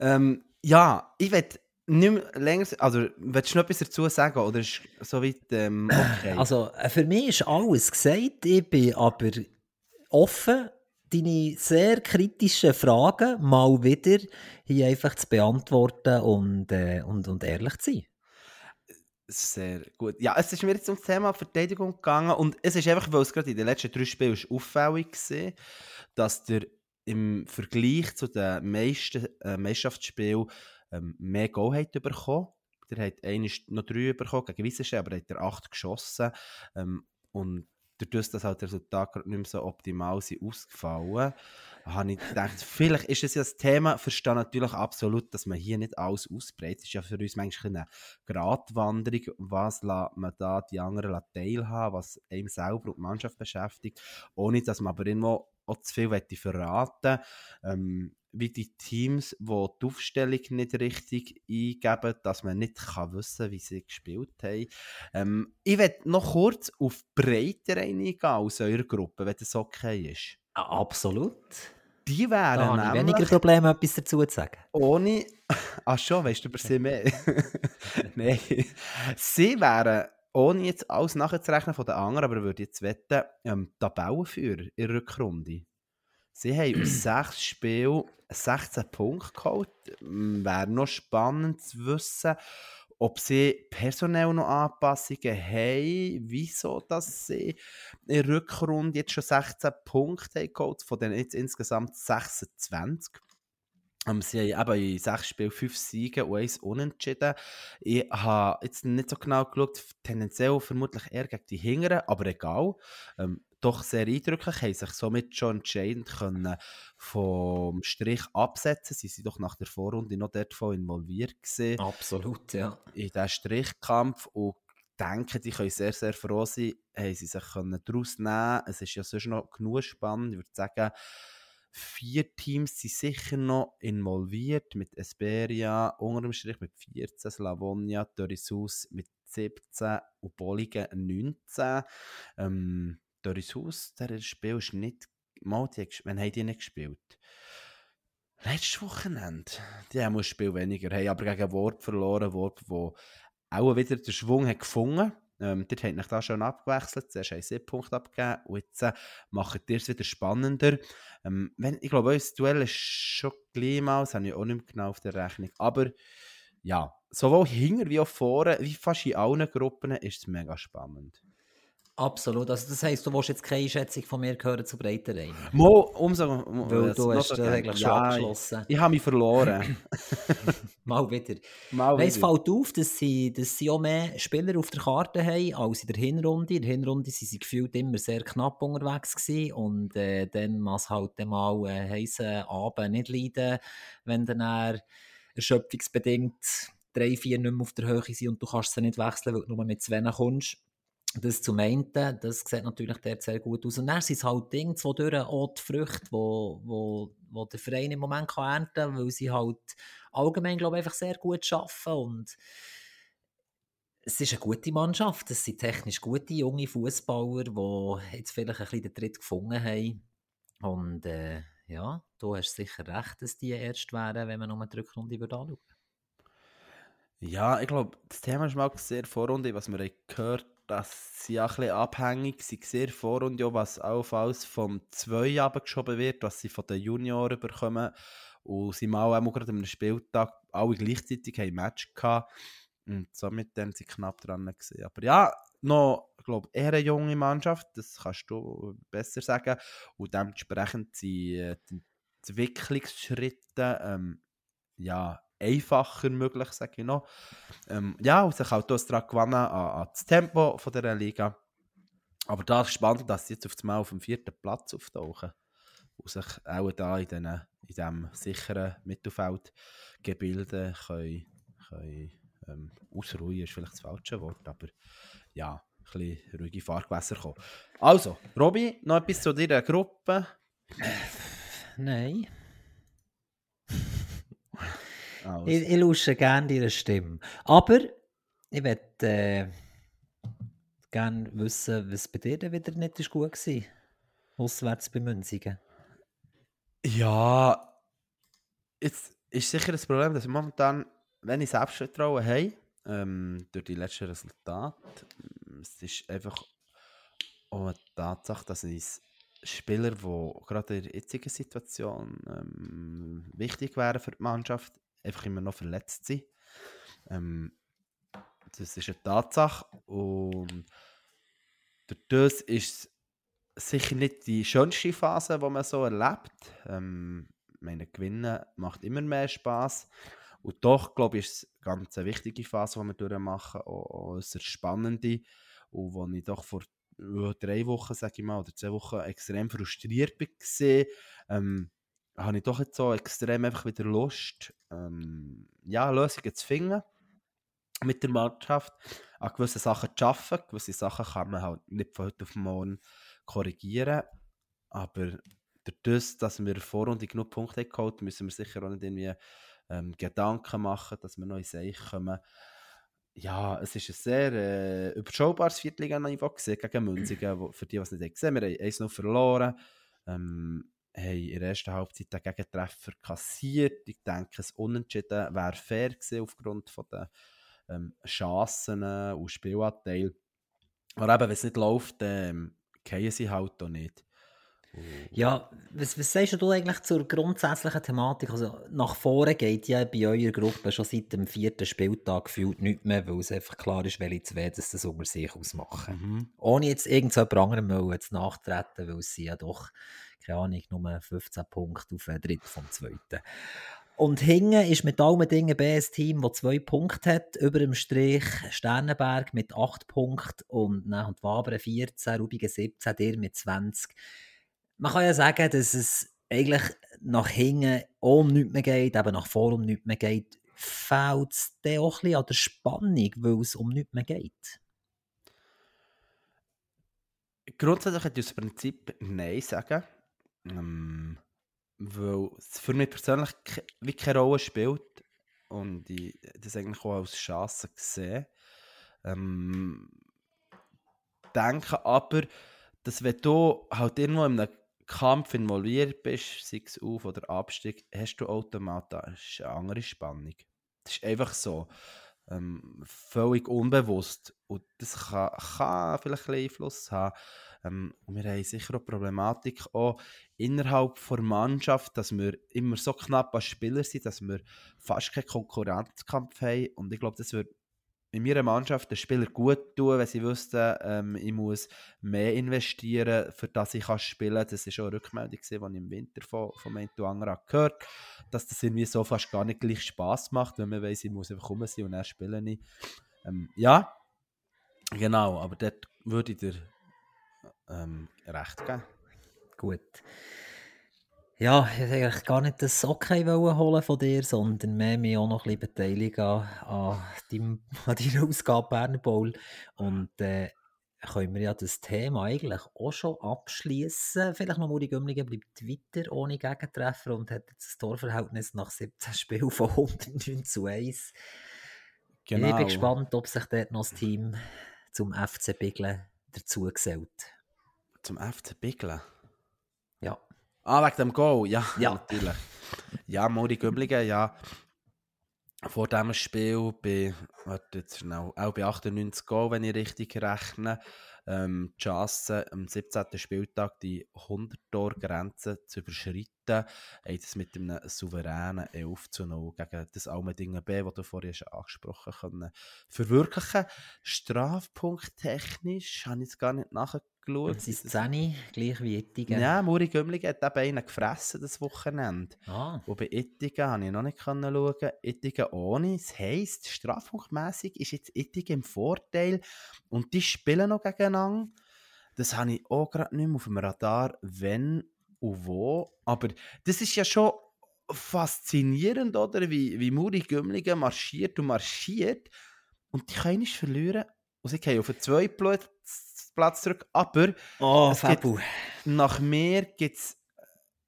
ähm, ja, ich werde nicht mehr länger, also willst du noch etwas dazu sagen oder ist soweit ähm, <clears throat> okay? Also äh, für mich ist alles gesagt, ich bin aber offen, deine sehr kritischen Fragen mal wieder hier einfach zu beantworten und, äh, und, und ehrlich zu sein. Sehr gut. Ja, es ist mir jetzt um das Thema Verteidigung gegangen und es ist einfach, weil es gerade in den letzten drei Spielen auffällig war, dass der im Vergleich zu den meisten äh, Meisterschaftsspielen ähm, mehr Goal hat bekommen. Der hat noch drei bekommen gegen Wissenschaft, aber hat er acht geschossen. Ähm, und dadurch, dass halt die Resultate nicht mehr so optimal sind ausgefallen, habe ich gedacht, vielleicht ist es ja das Thema, verstehe natürlich absolut, dass man hier nicht alles ausbreitet. Es ist ja für uns manchmal eine Gratwanderung, was man da die anderen teilhaben, was einem selber und die Mannschaft beschäftigt, ohne dass man aber irgendwo auch zu viel verraten ähm, wie die Teams, die die Aufstellung nicht richtig eingeben, dass man nicht kann wissen wie sie gespielt haben. Ähm, ich werde noch kurz auf breiter eingehen aus eurer Gruppe, wenn das okay ist. Absolut. Die wären da habe ich weniger Probleme, etwas dazu zu sagen. Ohne... <laughs> Ach schon, weißt du über sie mehr? <laughs> Nein. Sie wären ohne jetzt alles nachzurechnen von den anderen, aber ich würde jetzt wetten, ähm, Tabellenführer in der Rückrunde. Sie haben aus <clears throat> sechs Spielen 16 Punkte geholt. Wäre noch spannend zu wissen, ob sie personell noch Anpassungen haben, wieso dass sie in der Rückrunde jetzt schon 16 Punkte haben geholt, von denen jetzt insgesamt 26. Um, ähm, sie haben eben in sechs Spielen fünf Siege und eins unentschieden. Ich habe jetzt nicht so genau geschaut, tendenziell vermutlich eher gegen die Hingeren, aber egal. Ähm, doch sehr eindrücklich, haben sich somit schon entscheidend können vom Strich absetzen. Sie sind doch nach der Vorrunde noch dort voll involviert gewesen. Absolut, ja. In diesen Strichkampf und denke, die können sehr, sehr froh sein, haben sie sich daraus nehmen Es ist ja sonst noch genug spannend. Ich würde sagen, vier Teams sind sicher noch involviert, mit Esperia unter dem Strich mit 14, Slavonia, Dorisus mit 17 und Bolligen 19. Ähm, Dorisus, der Spiel ist nicht mal, die, wann haben die nicht gespielt? Letztes Wochenende. Die haben ein Spiel weniger, haben aber gegen Wort verloren, Wort, wo auch wieder den Schwung hat gefunden ähm, dort habt ihr da schon abgewechselt. Zuerst haben sie 7 Punkte abgegeben und jetzt äh, macht ihr es wieder spannender. Ähm, wenn, ich glaube, unser Duell ist schon gleich mal, das habe ich auch nicht mehr genau auf der Rechnung. Aber ja, sowohl hinter wie auch vorne, wie fast in allen Gruppen, ist es mega spannend. Absolut. Also das heisst, du willst jetzt keine Schätzung von mir hören zu Breiterein? Mo, umso... Weil du hast das eigentlich schon abgeschlossen. Ich, ich habe mich verloren. <laughs> <laughs> Mal wieder. Mal wieder. Es fällt auf, dass sie, dass sie auch mehr Spieler auf der Karte haben als in der Hinrunde. In der Hinrunde waren sie gefühlt immer sehr knapp unterwegs gewesen und äh, dann muss halt mal äh, heissen Abend nicht leiden, wenn dann er erschöpfungsbedingt drei, vier nicht mehr auf der Höhe sind und du kannst sie nicht wechseln, weil du nur mit zwei kommst. Das zum einen, das sieht natürlich dort sehr gut aus. Und dann sind es halt Dinge, wodurch auch die Früchte, wo, wo, wo der Verein im Moment kann ernten kann, weil sie halt allgemein, glaube ich, einfach sehr gut arbeiten und es ist eine gute Mannschaft. Es sind technisch gute junge Fußballer, die jetzt vielleicht ein bisschen den Tritt gefunden haben. Und äh, ja, du hast sicher recht, dass die erst wären, wenn man noch eine Rückrunde anschauen. Ja, ich glaube, das Thema ist mal sehr Vorrunde, was wir gehört dass sie auch ein bisschen abhängig sind, sehr vor und ja, was allenfalls vom 2 abgeschoben wird, was sie von den Junioren bekommen. Und sie mal auch gerade am Spieltag alle gleichzeitig ein Match gehabt. Und somit haben sie knapp dran gesehen. Aber ja, noch, ich glaube, eher eine junge Mannschaft, das kannst du besser sagen. Und dementsprechend sind äh, die Entwicklungsschritte ähm, ja, einfacher möglich, sage ich noch. Ähm, ja, und sich halt daran gewonnen an, an das Tempo von dieser Liga. Aber da ist spannend, dass sie jetzt auf einmal auf dem vierten Platz auftauchen und sich auch da in, den, in diesem sicheren Mittelfeldgebilde können, können ähm, ausruhen, ist vielleicht das falsche Wort, aber ja, ein bisschen ruhige Fahrgewässer kommen. Also, Robby, noch etwas zu deiner Gruppe? Nein. Also. Ich, ich lausche gerne deine Stimme. Aber ich möchte äh, gerne wissen, was bei dir wieder nicht ist gut war. Auswärts bei Münzigen. Ja, jetzt ist sicher das Problem, dass wir momentan, wenn ich Selbstvertrauen habe, ähm, durch die letzten Resultate, es ist einfach auch eine Tatsache, dass ich Spieler, die gerade in der jetzigen Situation ähm, wichtig wären für die Mannschaft, einfach immer noch verletzt sind. Ähm, das ist eine Tatsache und durch das ist es sicher nicht die schönste Phase, die man so erlebt. Ähm, meine Gewinnen macht immer mehr Spaß und doch glaube ich ist es ganz eine wichtige Phase, die wir durchmachen, auch, auch eine spannende und wo ich doch vor drei Wochen, sage ich mal, oder zwei Wochen extrem frustriert war, ähm, habe ich doch jetzt so extrem einfach wieder Lust, ähm, ja, Lösungen zu finden mit der Mannschaft, an gewissen Sachen zu arbeiten. Gewisse Sachen kann man halt nicht von heute auf morgen korrigieren, aber durch das, dass wir Vorrunde genug Punkte geholt müssen wir sicher auch nicht irgendwie ähm, Gedanken machen, dass wir noch in Seich kommen. Ja, es ist ein sehr äh, überschaubares Viertliga-Niveau gegen Münzigen, wo, für die, die es nicht gesehen haben. Wir haben eins noch verloren, ähm, haben in der ersten Halbzeit den Gegentreffer kassiert. Ich denke, es Unentschieden wäre fair gewesen aufgrund von der ähm, Chancen und Spielanteil. Aber eben, wenn es nicht läuft, ähm, gehen sie halt auch nicht. Ja, was, was sagst du eigentlich zur grundsätzlichen Thematik? Also nach vorne geht ja bei eurer Gruppe schon seit dem vierten Spieltag gefühlt nichts mehr, weil es einfach klar ist, welche zwei das, das unter sich ausmachen. Mhm. Ohne jetzt irgendjemand anderem jetzt nachtreten, weil es ja doch, keine Ahnung, nur 15 Punkte auf ein Drittel vom zweiten. Und hinten ist mit allen Dingen B ein Team, das zwei Punkte hat. Über dem Strich Sternenberg mit 8 Punkten und, ne, und Wabern 14, Rubigen 17, dir mit 20 man kann ja sagen, dass es eigentlich nach hinten um nichts mehr geht, eben nach vorne um nichts mehr geht. Fehlt es dann auch ein bisschen an der Spannung, weil es um nichts mehr geht? Grundsätzlich hätte ich das Prinzip Nein sagen. Ähm, weil es für mich persönlich wie keine Rolle spielt und ich das eigentlich auch als Chance sehe. Ähm, denke aber, dass wenn du halt irgendwo in einem Kampf involviert bist, sei es Auf- oder Abstieg, hast du automatisch eine andere Spannung. Das ist einfach so. Ähm, völlig unbewusst. Und das kann, kann vielleicht ein Einfluss haben. Ähm, wir haben sicher auch Problematik auch innerhalb der Mannschaft, dass wir immer so knapp als Spieler sind, dass wir fast keinen Konkurrenzkampf haben. Und ich glaube, das wird in meiner Mannschaft den Spieler gut tun, wenn sie wüssten, ähm, ich muss mehr investieren, für das ich kann spielen kann. Das war auch eine Rückmeldung, die ich im Winter von, von Mento Angra gehört dass das irgendwie so fast gar nicht gleich Spass macht, wenn man weiß, ich muss einfach kommen und er spiele nicht. Ähm, ja, genau, aber dort würde ich dir ähm, recht geben. Gut. Ja, ich wollte eigentlich gar nicht das Okay holen von dir, sondern mehr mich auch noch ein bisschen beteiligen an, an, deinem, <laughs> an deiner Ausgabe Berner Bowl. Und äh, können wir ja das Thema eigentlich auch schon abschließen. Vielleicht noch Muri Gümligen bleibt weiter ohne Gegentreffer und hat jetzt das Torverhältnis nach 17 <laughs> Spielen von 109 zu 1. Genau. Ich bin gespannt, ob sich dort noch das Team zum FC Biglen dazu gesellt. Zum FC Biglen? Ah, wegen dem Goal, ja, ja. natürlich. Ja, Mori Göblingen, ja. Vor diesem Spiel bei, warte jetzt schnell, auch bei 98 Goal, wenn ich richtig rechne, ähm, die Chance am 17. Spieltag die 100-Tor-Grenze zu überschreiten, haben das mit einem souveränen 11 zu 0 gegen das Almendingen B, das du vorhin schon angesprochen hast, verwirklichen. Strafpunkt technisch habe ich jetzt gar nicht nachgeguckt geschaut. Es ist 10, gleich wie Ittigen. Ja, Muri Gümligen hat eben einen gefressen das Wochenende. Ah. Und bei Ittigen konnte ich noch nicht schauen. Ittigen ohne. Das heisst, strafpunktmässig ist jetzt Ittigen im Vorteil. Und die spielen noch gegeneinander. Das habe ich auch gerade nicht mehr auf dem Radar, wenn und wo. Aber das ist ja schon faszinierend, oder? Wie, wie Muri Gümligen marschiert und marschiert. Und die können nicht verlieren. Und sie auf den zweiten Platz zurück. Aber oh, gibt, nach mir gibt es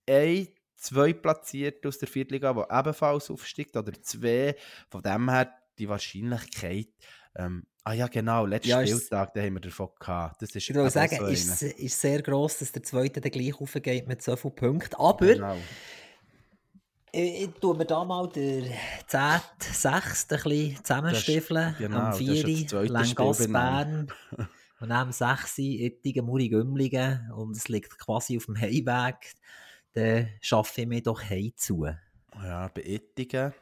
ein, zwei Platzierte aus der Viertliga, die ebenfalls aufsteigt, oder zwei. Von dem her die Wahrscheinlichkeit. Ähm, ah ja, genau, letzten ja, Spieltag, da haben wir davon gehabt. Das ist ich würde sagen, so ist, ist sehr gross, dass der zweite dann gleich aufgeht mit so vielen Punkten. Aber genau. ich, ich tue mir da mal den 10. 6. ein bisschen zusammenstiefeln. Genau, am 4. Langas Bern. <laughs> Und dann 6 Ittigen, Muri, Gümligen und es liegt quasi auf dem Heimweg, dann schaffe ich mir doch heim zu. Ja, bei Ittigen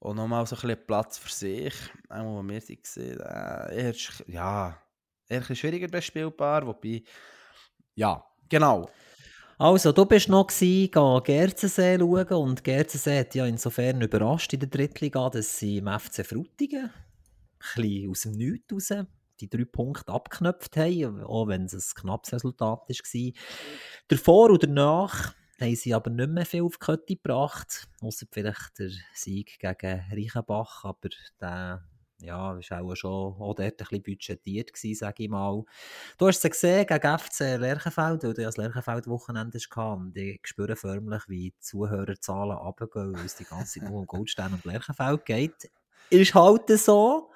und nochmal so ein bisschen Platz für sich, auch wo wir sie gesehen äh, ja, eher ein schwieriger bespielbar, wobei, ja, genau. Also, du bist noch gewesen, Gerzensee schauen und Gerzensee hat ja insofern überrascht in der Drittliga, dass sie im FC Frutigen ein bisschen aus dem Nichts raus die drei Punkte abgeknöpft haben, auch wenn es ein knappes Resultat war. Davor und danach haben sie aber nicht mehr viel auf die Kette gebracht, außer vielleicht der Sieg gegen Reichenbach, aber der ja, war auch schon auch dort ein bisschen budgetiert sage ich mal. Du hast es gesehen gegen FC Lerchenfeld, weil du ja das Lerchenfeld-Wochenende und ich spüre förmlich, wie die Zuhörerzahlen runtergehen, weil es die ganze Zeit nur um Goldstein und Lerchenfeld geht. Ist halt so.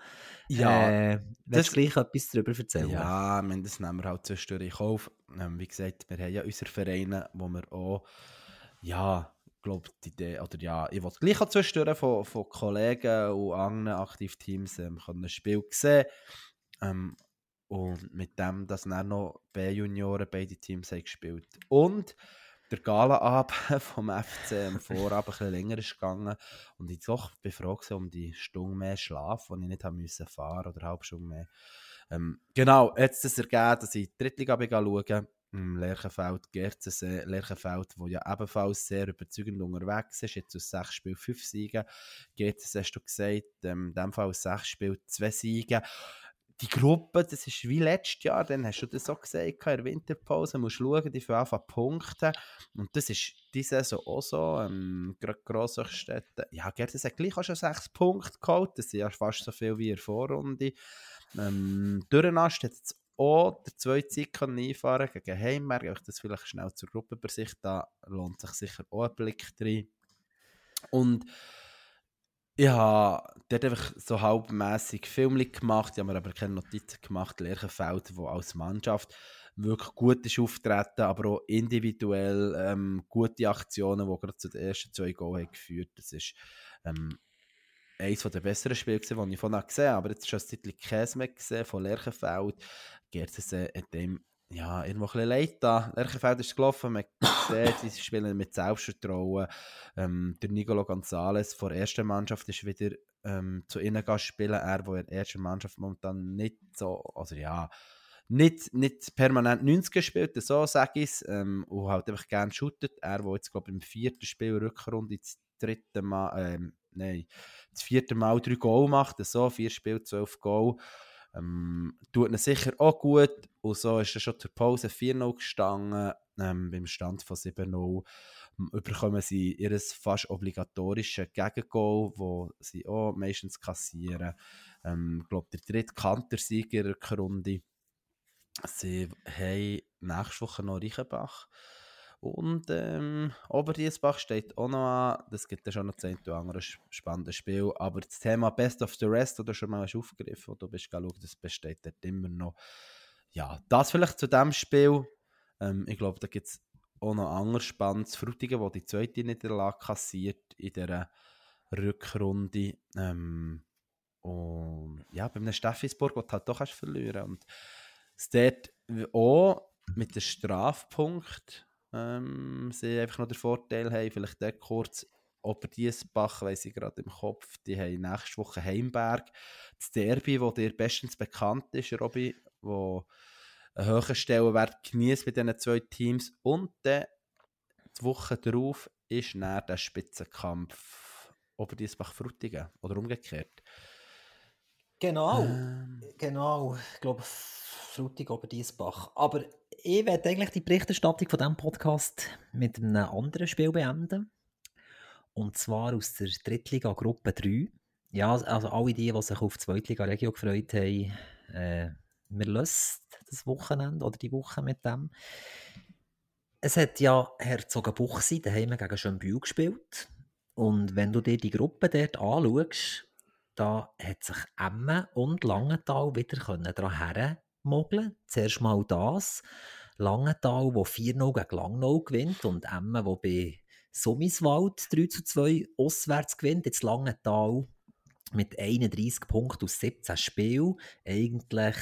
Ja, äh, das gleich etwas darüber erzählen? Ja, meine, das nehmen wir halt zwischendurch in Kauf. Ähm, wie gesagt, wir haben ja unsere Vereine, wo wir auch, ja, glaube die Idee, oder ja, ich wollte gleich auch zwischendurch von, von Kollegen und anderen Aktivteams ähm, ein Spiel sehen. Ähm, und mit dem, dass dann noch B-Junioren beide Teams haben gespielt. Und der Galaabend <laughs> vom FC am Vorabend ein bisschen länger ist gegangen. Und ich doch befragt um die Stunde mehr Schlaf, die ich nicht haben müssen fahren oder eine Stunde mehr. Ähm, genau, jetzt es ergeben, dass ich die Drittliga schaue, im Lerchenfeld, Gerzensee, Lerchenfeld, wo ja ebenfalls sehr überzeugend unterwegs ist, jetzt aus sechs Spielen fünf Siegen, Gerzensee hast du gesagt, ähm, in dem Fall aus sechs Spielen zwei Siege, die Gruppe, das ist wie letztes Jahr, dann hast du das auch gesagt, in der Winterpause, musst schauen, die für Anfang Punkte. Und das ist diese Saison auch so. Ähm, gerade Grossstädte, ja, Gerdes hat gleich auch schon sechs Punkte geholt, das sind ja fast so viel wie in der Vorrunde. Ähm, Dürrenast hat jetzt auch der zweite Zeit einfahren gegen Heimberg, ich das vielleicht schnell zur Gruppenübersicht, da lohnt sich sicher auch ein Blick drin. Und ich habe dort einfach so halbmässig Filme gemacht, ich habe mir aber keine Notizen gemacht, Lerchenfeld, wo als Mannschaft wirklich gut ist auftreten, aber auch individuell ähm, gute Aktionen, die gerade zu den ersten zwei Goals haben geführt. Das ist ähm, eines der besseren Spiele, die ich vorhin gesehen habe, aber jetzt schon ein Titel Käse mehr gesehen von Lerchenfeld. Gersese hat dem ja, irgendwo ein bisschen leid da. Lerchenfeld ist gelaufen, man <coughs> sieht, sie spielen mit Selbstvertrauen. Ähm, der Nicolo González von der ersten Mannschaft ist wieder ähm, zu ihnen spielen. Er, der in der ersten Mannschaft momentan nicht so, also ja, nicht, nicht permanent 90 gespielt, so sage ich es, ähm, und halt einfach gerne shootet. Er, der jetzt, glaube ich, im vierten Spiel Rückrunde das dritte Mal, ähm, nein, das vierte Mal drei Goal macht, so, vier Spiele, zwölf Goal. Ähm, tut ihnen sicher auch gut. Und so ist er schon zur Pause 4-0 gestanden. Ähm, beim Stand von 7-0 bekommen sie ihr fast obligatorisches Gegengol, wo sie auch meistens kassieren. Ähm, ich glaube, der dritte Kantersieger der Runde. Sie haben nächste Woche noch Reichenbach. Und ähm, Oberdiesbach steht auch noch an. Das gibt ja schon noch ein andere spannendes Spiel. Aber das Thema Best of the Rest, das du schon mal hast aufgegriffen hast, du bist geschaut, das besteht dort immer noch. Ja, das vielleicht zu dem Spiel. Ähm, ich glaube, da gibt es auch noch anderes spannendes. Frutigen, wo die zweite Niederlage kassiert in dieser Rückrunde. Ähm, und ja, bei einem Steffisburg, wo du halt doch hast verlieren. Und es dort auch mit dem Strafpunkt ähm, sie einfach noch den Vorteil haben, vielleicht der kurz Oberdiesbach, weiss ich gerade im Kopf, die haben nächste Woche Heimberg, das Derby, wo dir bestens bekannt ist, Robby, wo einen hohen Stellenwert genießt bei diesen zwei Teams und dann die Woche darauf ist dann der Spitzenkampf Oberdiesbach-Frutigen oder umgekehrt. Genau, ähm. genau. Ich glaube, Frutig Oberdiesbach. Aber ich werde eigentlich die Berichterstattung von diesem Podcast mit einem anderen Spiel beenden. Und zwar aus der Drittliga Gruppe 3. Ja, also alle die, die sich auf die Zweitliga Regio gefreut haben, äh, wir lösen das Wochenende oder die Woche mit dem. Es hat ja Herzogenbuchsi daheim gegen Schönbühl gespielt. Und wenn du dir die Gruppe dort anschaust, da hat sich Emme und Langenthal wieder daran mogeln. Zuerst mal das. Langenthal, wo 4-0 gegen Langnau gewinnt und Emmen, wo bei Summiswald 3 zu 2 auswärts gewinnt. Jetzt Langenthal mit 31 Punkten aus 17 Spielen. Eigentlich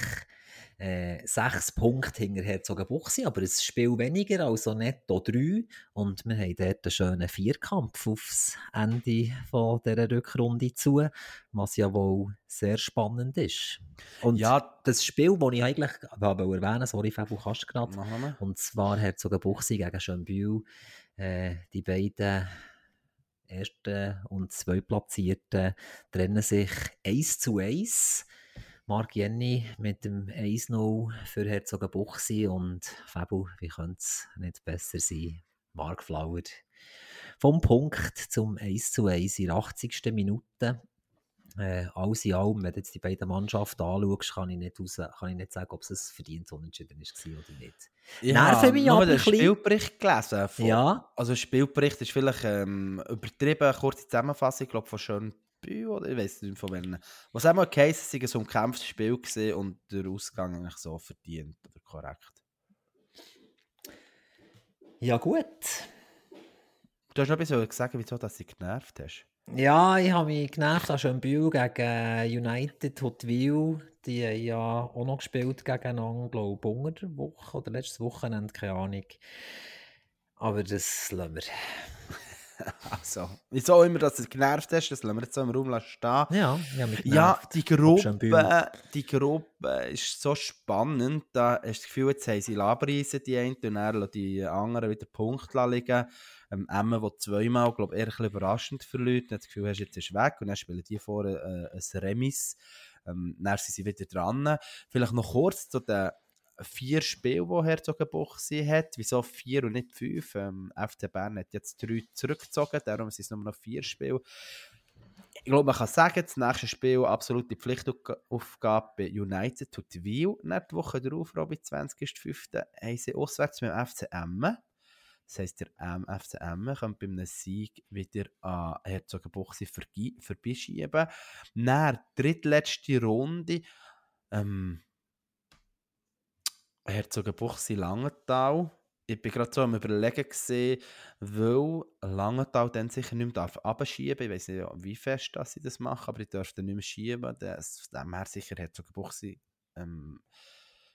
äh, sechs Punkte hinter Herzogenbuchsee, aber ein Spiel weniger, also netto drei. Und wir haben dort einen schönen Vierkampf aufs Ende von dieser Rückrunde zu, was ja wohl sehr spannend ist. Und ja, das Spiel, das ich eigentlich erwähnen wollte, sorry, Fabu, kannst du gerade, und zwar Herzogenbuchsee gegen Schönbühl, äh, die beiden ersten und zweitplatzierten trennen sich 1 zu 1 Mark Jenny mit dem 1-0 für Herzogenbuchsee und Fabu, wie könnte es nicht besser sein? Mark Flower vom Punkt zum 1 zu 1 in der 80. Minute. Äh, alles in allem, wenn du jetzt die beiden Mannschaften anschaust, kann ich nicht, raus, kann ich nicht sagen, ob es ein verdient unentschieden war oder nicht. Ich habe nur den Spielbericht gelesen. Von, ja. Also Spielbericht ist vielleicht ähm, übertrieben, kurze Zusammenfassung, ich glaube von Oder ich weiß nicht von wem. Was auch mal geheißen, es war ein umkämpftes Spiel und der Ausgang eigentlich so verdient oder korrekt. Ja gut. Du hast noch etwas gesagt, wieso dass du dich genervt hast. Ja, ich habe mich genervt an Schönbühl gegen United Hotwil. Die haben ja auch noch gespielt gegeneinander, glaube ich, unter der Woche oder letztes Wochenende, keine Ahnung. Aber das lassen wir. <laughs> Also, wieso immer, dass du genervt hast, das lassen wir jetzt so im Raum stehen. Ja, ja, ja die Gruppe, die Gruppe ist so spannend. Da hast du das Gefühl, jetzt haben sie Labreisen, die einen, und dann die anderen wieder Punkte liegen. Ähm, Emma, der zweimal, glaube ich, eher ein bisschen überraschend verliert, hat das Gefühl, hast, jetzt ist weg und dann spielen die vorne äh, ein Remis. Ähm, dann sind sie wieder dran. Vielleicht noch kurz zu den vier Spiele, die Herzogenbuch hat. Wieso vier und nicht fünf? Ähm, FC Bern hat jetzt drei zurückgezogen, darum sind es nur noch vier Spiele. Ich glaube, man kann sagen, das nächste Spiel absolute Pflichtaufgabe bei United tut Wiel. Nicht die Woche darauf, Robby, 20.05. haben sie auswärts dem FC Emmen. Das heisst, der ähm, FCM kommt bei einem Sieg wieder an Herzogenbuchsee vorbeischieben. Nach drittletzte Runde ähm, Herzogenbuchsee Langenthal. Ich bin gerade so am überlegen weil Langenthal dann sicher nicht mehr abschieben darf. Ich weiß nicht, wie fest dass sie das machen, aber ich dürfte nicht mehr schieben. Das, dem her sicher Herzogenbuchsee ähm,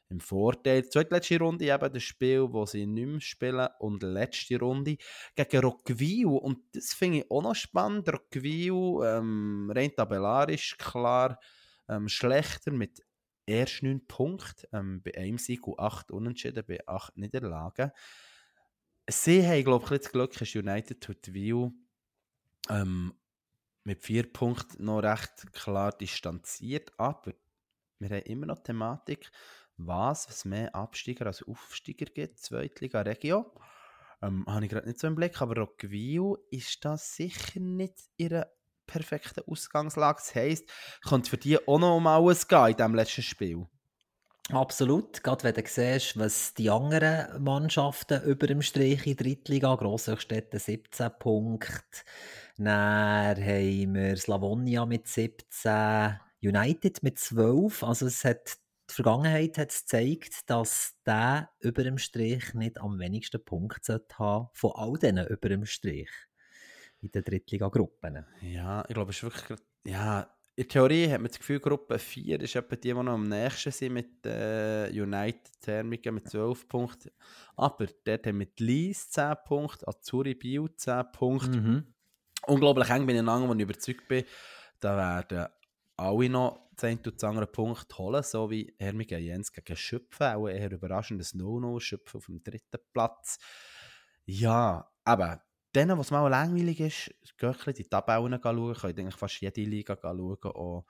im Vorteil. Zweitletzte Runde eben das Spiel, wo sie nicht mehr spielen und letzte Runde gegen Rockville und das finde ich auch noch spannend. Rockville ähm, rein tabellarisch klar ähm, schlechter mit erst 9 Punkten, ähm, bei einem Sieg und 8 Unentschieden, bei 8 Niederlagen. Sie haben, glaube ich, das Glück, ist United Huttwil ähm, mit 4 Punkten noch recht klar distanziert, aber wir haben immer noch Thematik, was es mehr Absteiger als Aufsteiger gibt, Zweitliga Regio. Ähm, habe ich gerade nicht so im Blick, aber Rockville ist das sicher nicht ihre perfekte Ausgangslage. Das heisst, könnte für die auch noch um alles gehen in diesem letzten Spiel. Absolut. Gerade wenn du siehst, was die anderen Mannschaften über dem Strich in der Drittliga, Grosshochstädte 17 Punkte, dann haben wir Slavonia mit 17, United mit 12. Also es hat die Vergangenheit hat gezeigt, dass der über dem Strich nicht am wenigsten Punkte haben von all denen über dem Strich in den Drittliga-Gruppen. Ja, ich glaube, es ist wirklich. Ja, in Theorie hat man das Gefühl, Gruppe 4 ist etwa die, die noch am nächsten sind mit äh, United Thermiken mit 12 Punkten. Aber dort haben wir Lies 10 Punkte, Azuri Bio 10 Punkte. Mhm. Unglaublich eng beieinander, wo ich überzeugt bin, da werden alle noch das eine und das andere Punkt holen, so wie Hermige Jens gegen Schöpfen, auch eher überraschendes No-No, Schöpfen auf dem dritten Platz. Ja, aber denen, was mal langweilig ist, gehen die Tabellen schauen, können eigentlich fast jede Liga schauen, auch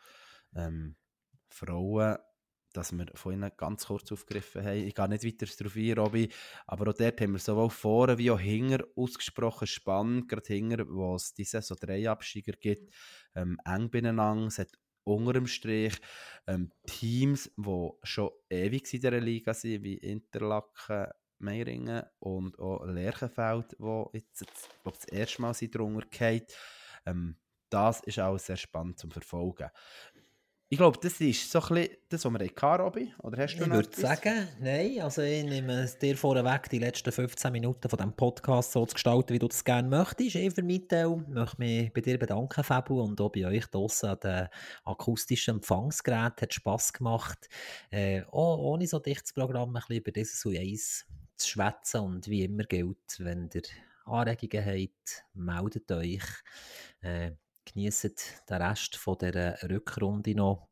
ähm, Frauen, dass wir von ihnen ganz kurz aufgegriffen haben. Ich gehe nicht weiter darauf ein, Robby, aber auch dort haben wir sowohl vorne wie auch hinten ausgesprochen spannend, gerade hinten, wo es diese so drei Absteiger gibt, ähm, eng beieinander. Es hat unter dem Strich ähm, Teams, die schon ewig in dieser Liga sind, wie Interlaken, Meiringen und auch Lerchenfeld, wo jetzt, jetzt glaub, das erste Mal sind drunter geht. Ähm, das ist auch sehr spannend zum Verfolgen. Ich glaube, das ist so ein bisschen das, was wir hatten, Robby. Oder hast du ich würde sagen, nein. Also ich nehme es dir vorweg, die letzten 15 Minuten von diesem Podcast so zu gestalten, wie du das gerne möchtest. Ich für meinen Teil möchte mich bei dir bedanken, Fabu, und auch bei euch draussen an den akustischen Empfangsgeräten. Hat Spass gemacht. Äh, auch ohne so dichtes Programm ein bisschen über dieses und eins zu schwätzen. Und wie immer gilt, wenn ihr Anregungen habt, meldet euch. Äh, genießt den Rest von der Rückrunde noch.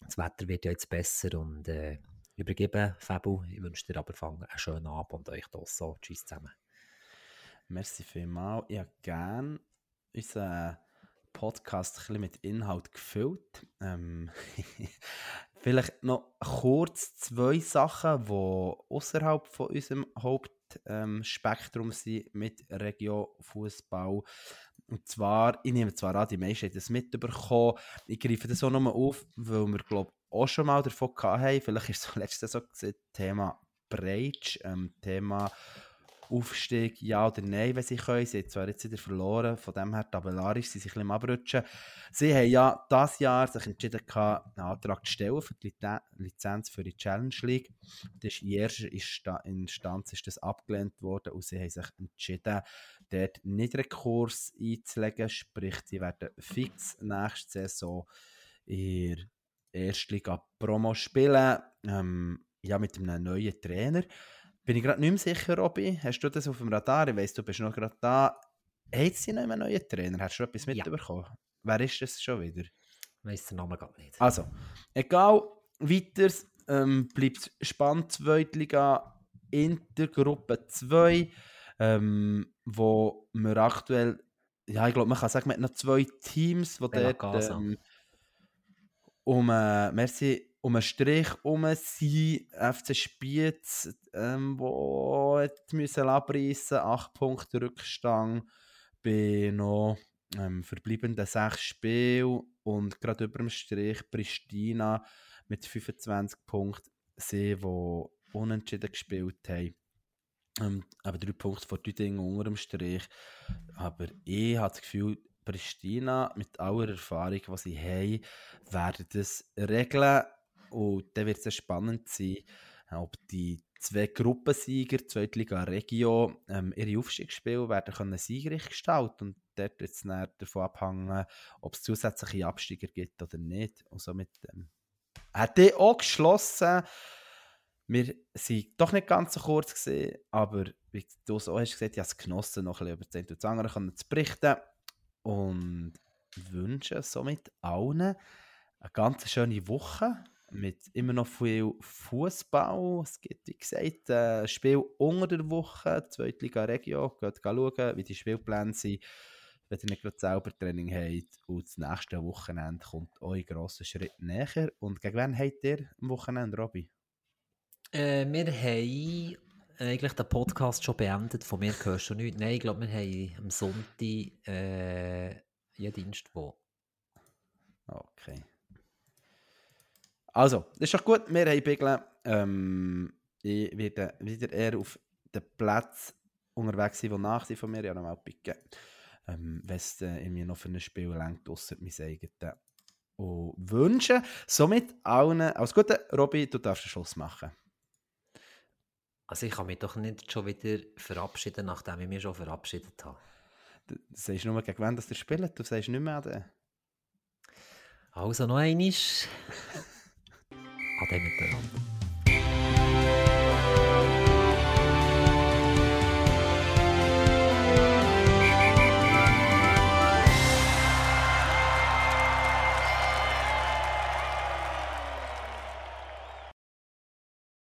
Das Wetter wird ja jetzt besser und äh, übergebe Fabu. Ich wünsche dir aber einen schönen Abend und euch das so. Tschüss zusammen. Merci vielmals. Ich habe gerne unseren Podcast ein bisschen mit Inhalt gefüllt. Ähm, <laughs> Vielleicht noch kurz zwei Sachen, die außerhalb von unserem Hauptspektrum sind mit Regio-Fußball. Und zwar, ich nehme zwar an, die meisten haben das mitbekommen. Ich greife das auch nochmal auf, weil wir, glaube auch schon mal davon hatten. Vielleicht ist es letztes so gesehen, Thema Breitsch, ähm, Thema Aufstieg, ja oder nein, wenn sie können. Sie haben zwar jetzt wieder verloren, von dem her tabellarisch sie sich ein bisschen abrutschen. Sie haben ja dieses Jahr sich entschieden, einen Antrag zu stellen für die Lizenz für die Challenge League. Das ist in erster Instanz ist das abgelehnt worden und sie haben sich entschieden, dort nicht Rekurs einzulegen, sprich, sie werden fix nächste Saison in der Erstliga Promo spielen, ähm, ja, mit einem neuen Trainer. Bin ich gerade nicht mehr sicher, Robby. Hast du das auf dem Radar? Ich weiss, du bist noch gerade da. Hat sie noch einen neuen Trainer? Hast du etwas mitbekommen? Ja. Wer ist das schon wieder? Ich weiss den Namen gar nicht. Also, egal, weiter ähm, bleibt spannend. Zweitliga Intergruppe 2, ähm, wo wir aktuell, ja, ich glaube, man kann sagen, man hat noch zwei Teams, die dort ähm, um, äh, merci, um einen Strich herum sind. FC Spiez, ähm, wo müssen abreißen, 8 Punkte Rückstand bei noch ähm, verbleibenden 6 Spielen und gerade über dem Strich Pristina mit 25 Punkten, sie, die unentschieden gespielt haben. Ähm, aber drei Punkte vor Tüdingen unter dem Strich. Aber ich habe das Gefühl, Pristina mit aller Erfahrung, die sie haben, werden das regeln. Und dann wird es spannend sein, ob die zwei Gruppensieger, Zweitliga Regio, ähm, ihre Aufstiegsspiele werden können siegreich gestalten. Und dort jetzt davon abhängen, ob es zusätzliche Absteiger gibt oder nicht. Und somit ähm, hat er auch geschlossen, wir waren doch nicht ganz so kurz gesehen, aber wie du so hast gesagt, ich habe es genossen, noch ein bisschen über 10 und andere zu berichten. Und wünsche somit allen eine ganz schöne Woche mit immer noch viel Fußball. Es gibt, wie gesagt, ein Spiel unter der Woche, Zweitliga Regio. Geht schauen, wie die Spielpläne sind, wenn ihr nicht gerade selber Training habt. Und das nächste Wochenende kommt euch grosser Schritt näher. Und gegen wen habt ihr am Wochenende, Robby? Äh, wir haben eigentlich den Podcast schon beendet. Von mir gehörst du nichts. Nein, ich glaube, wir haben am Sonntag äh, jeden Dienst wo. Okay. Also, das ist doch gut. Wir haben Biglen. Ähm, ich werde wieder eher auf den Platz unterwegs sein, wo nach sie von mir ja nochmal picken. Ähm, Wenn es äh, mir noch für ein Spiel lenkt, ausser mein eigenes. Und wünschen somit allen alles Gute. Robby, du darfst den Schluss machen. Also ich kann mich doch nicht schon wieder verabschieden, nachdem ich mich schon verabschiedet habe. Du, sagst nur gegen wen dass du spielst, du sagst nicht mehr an den. Also noch einmal. <laughs> at jeg begynte å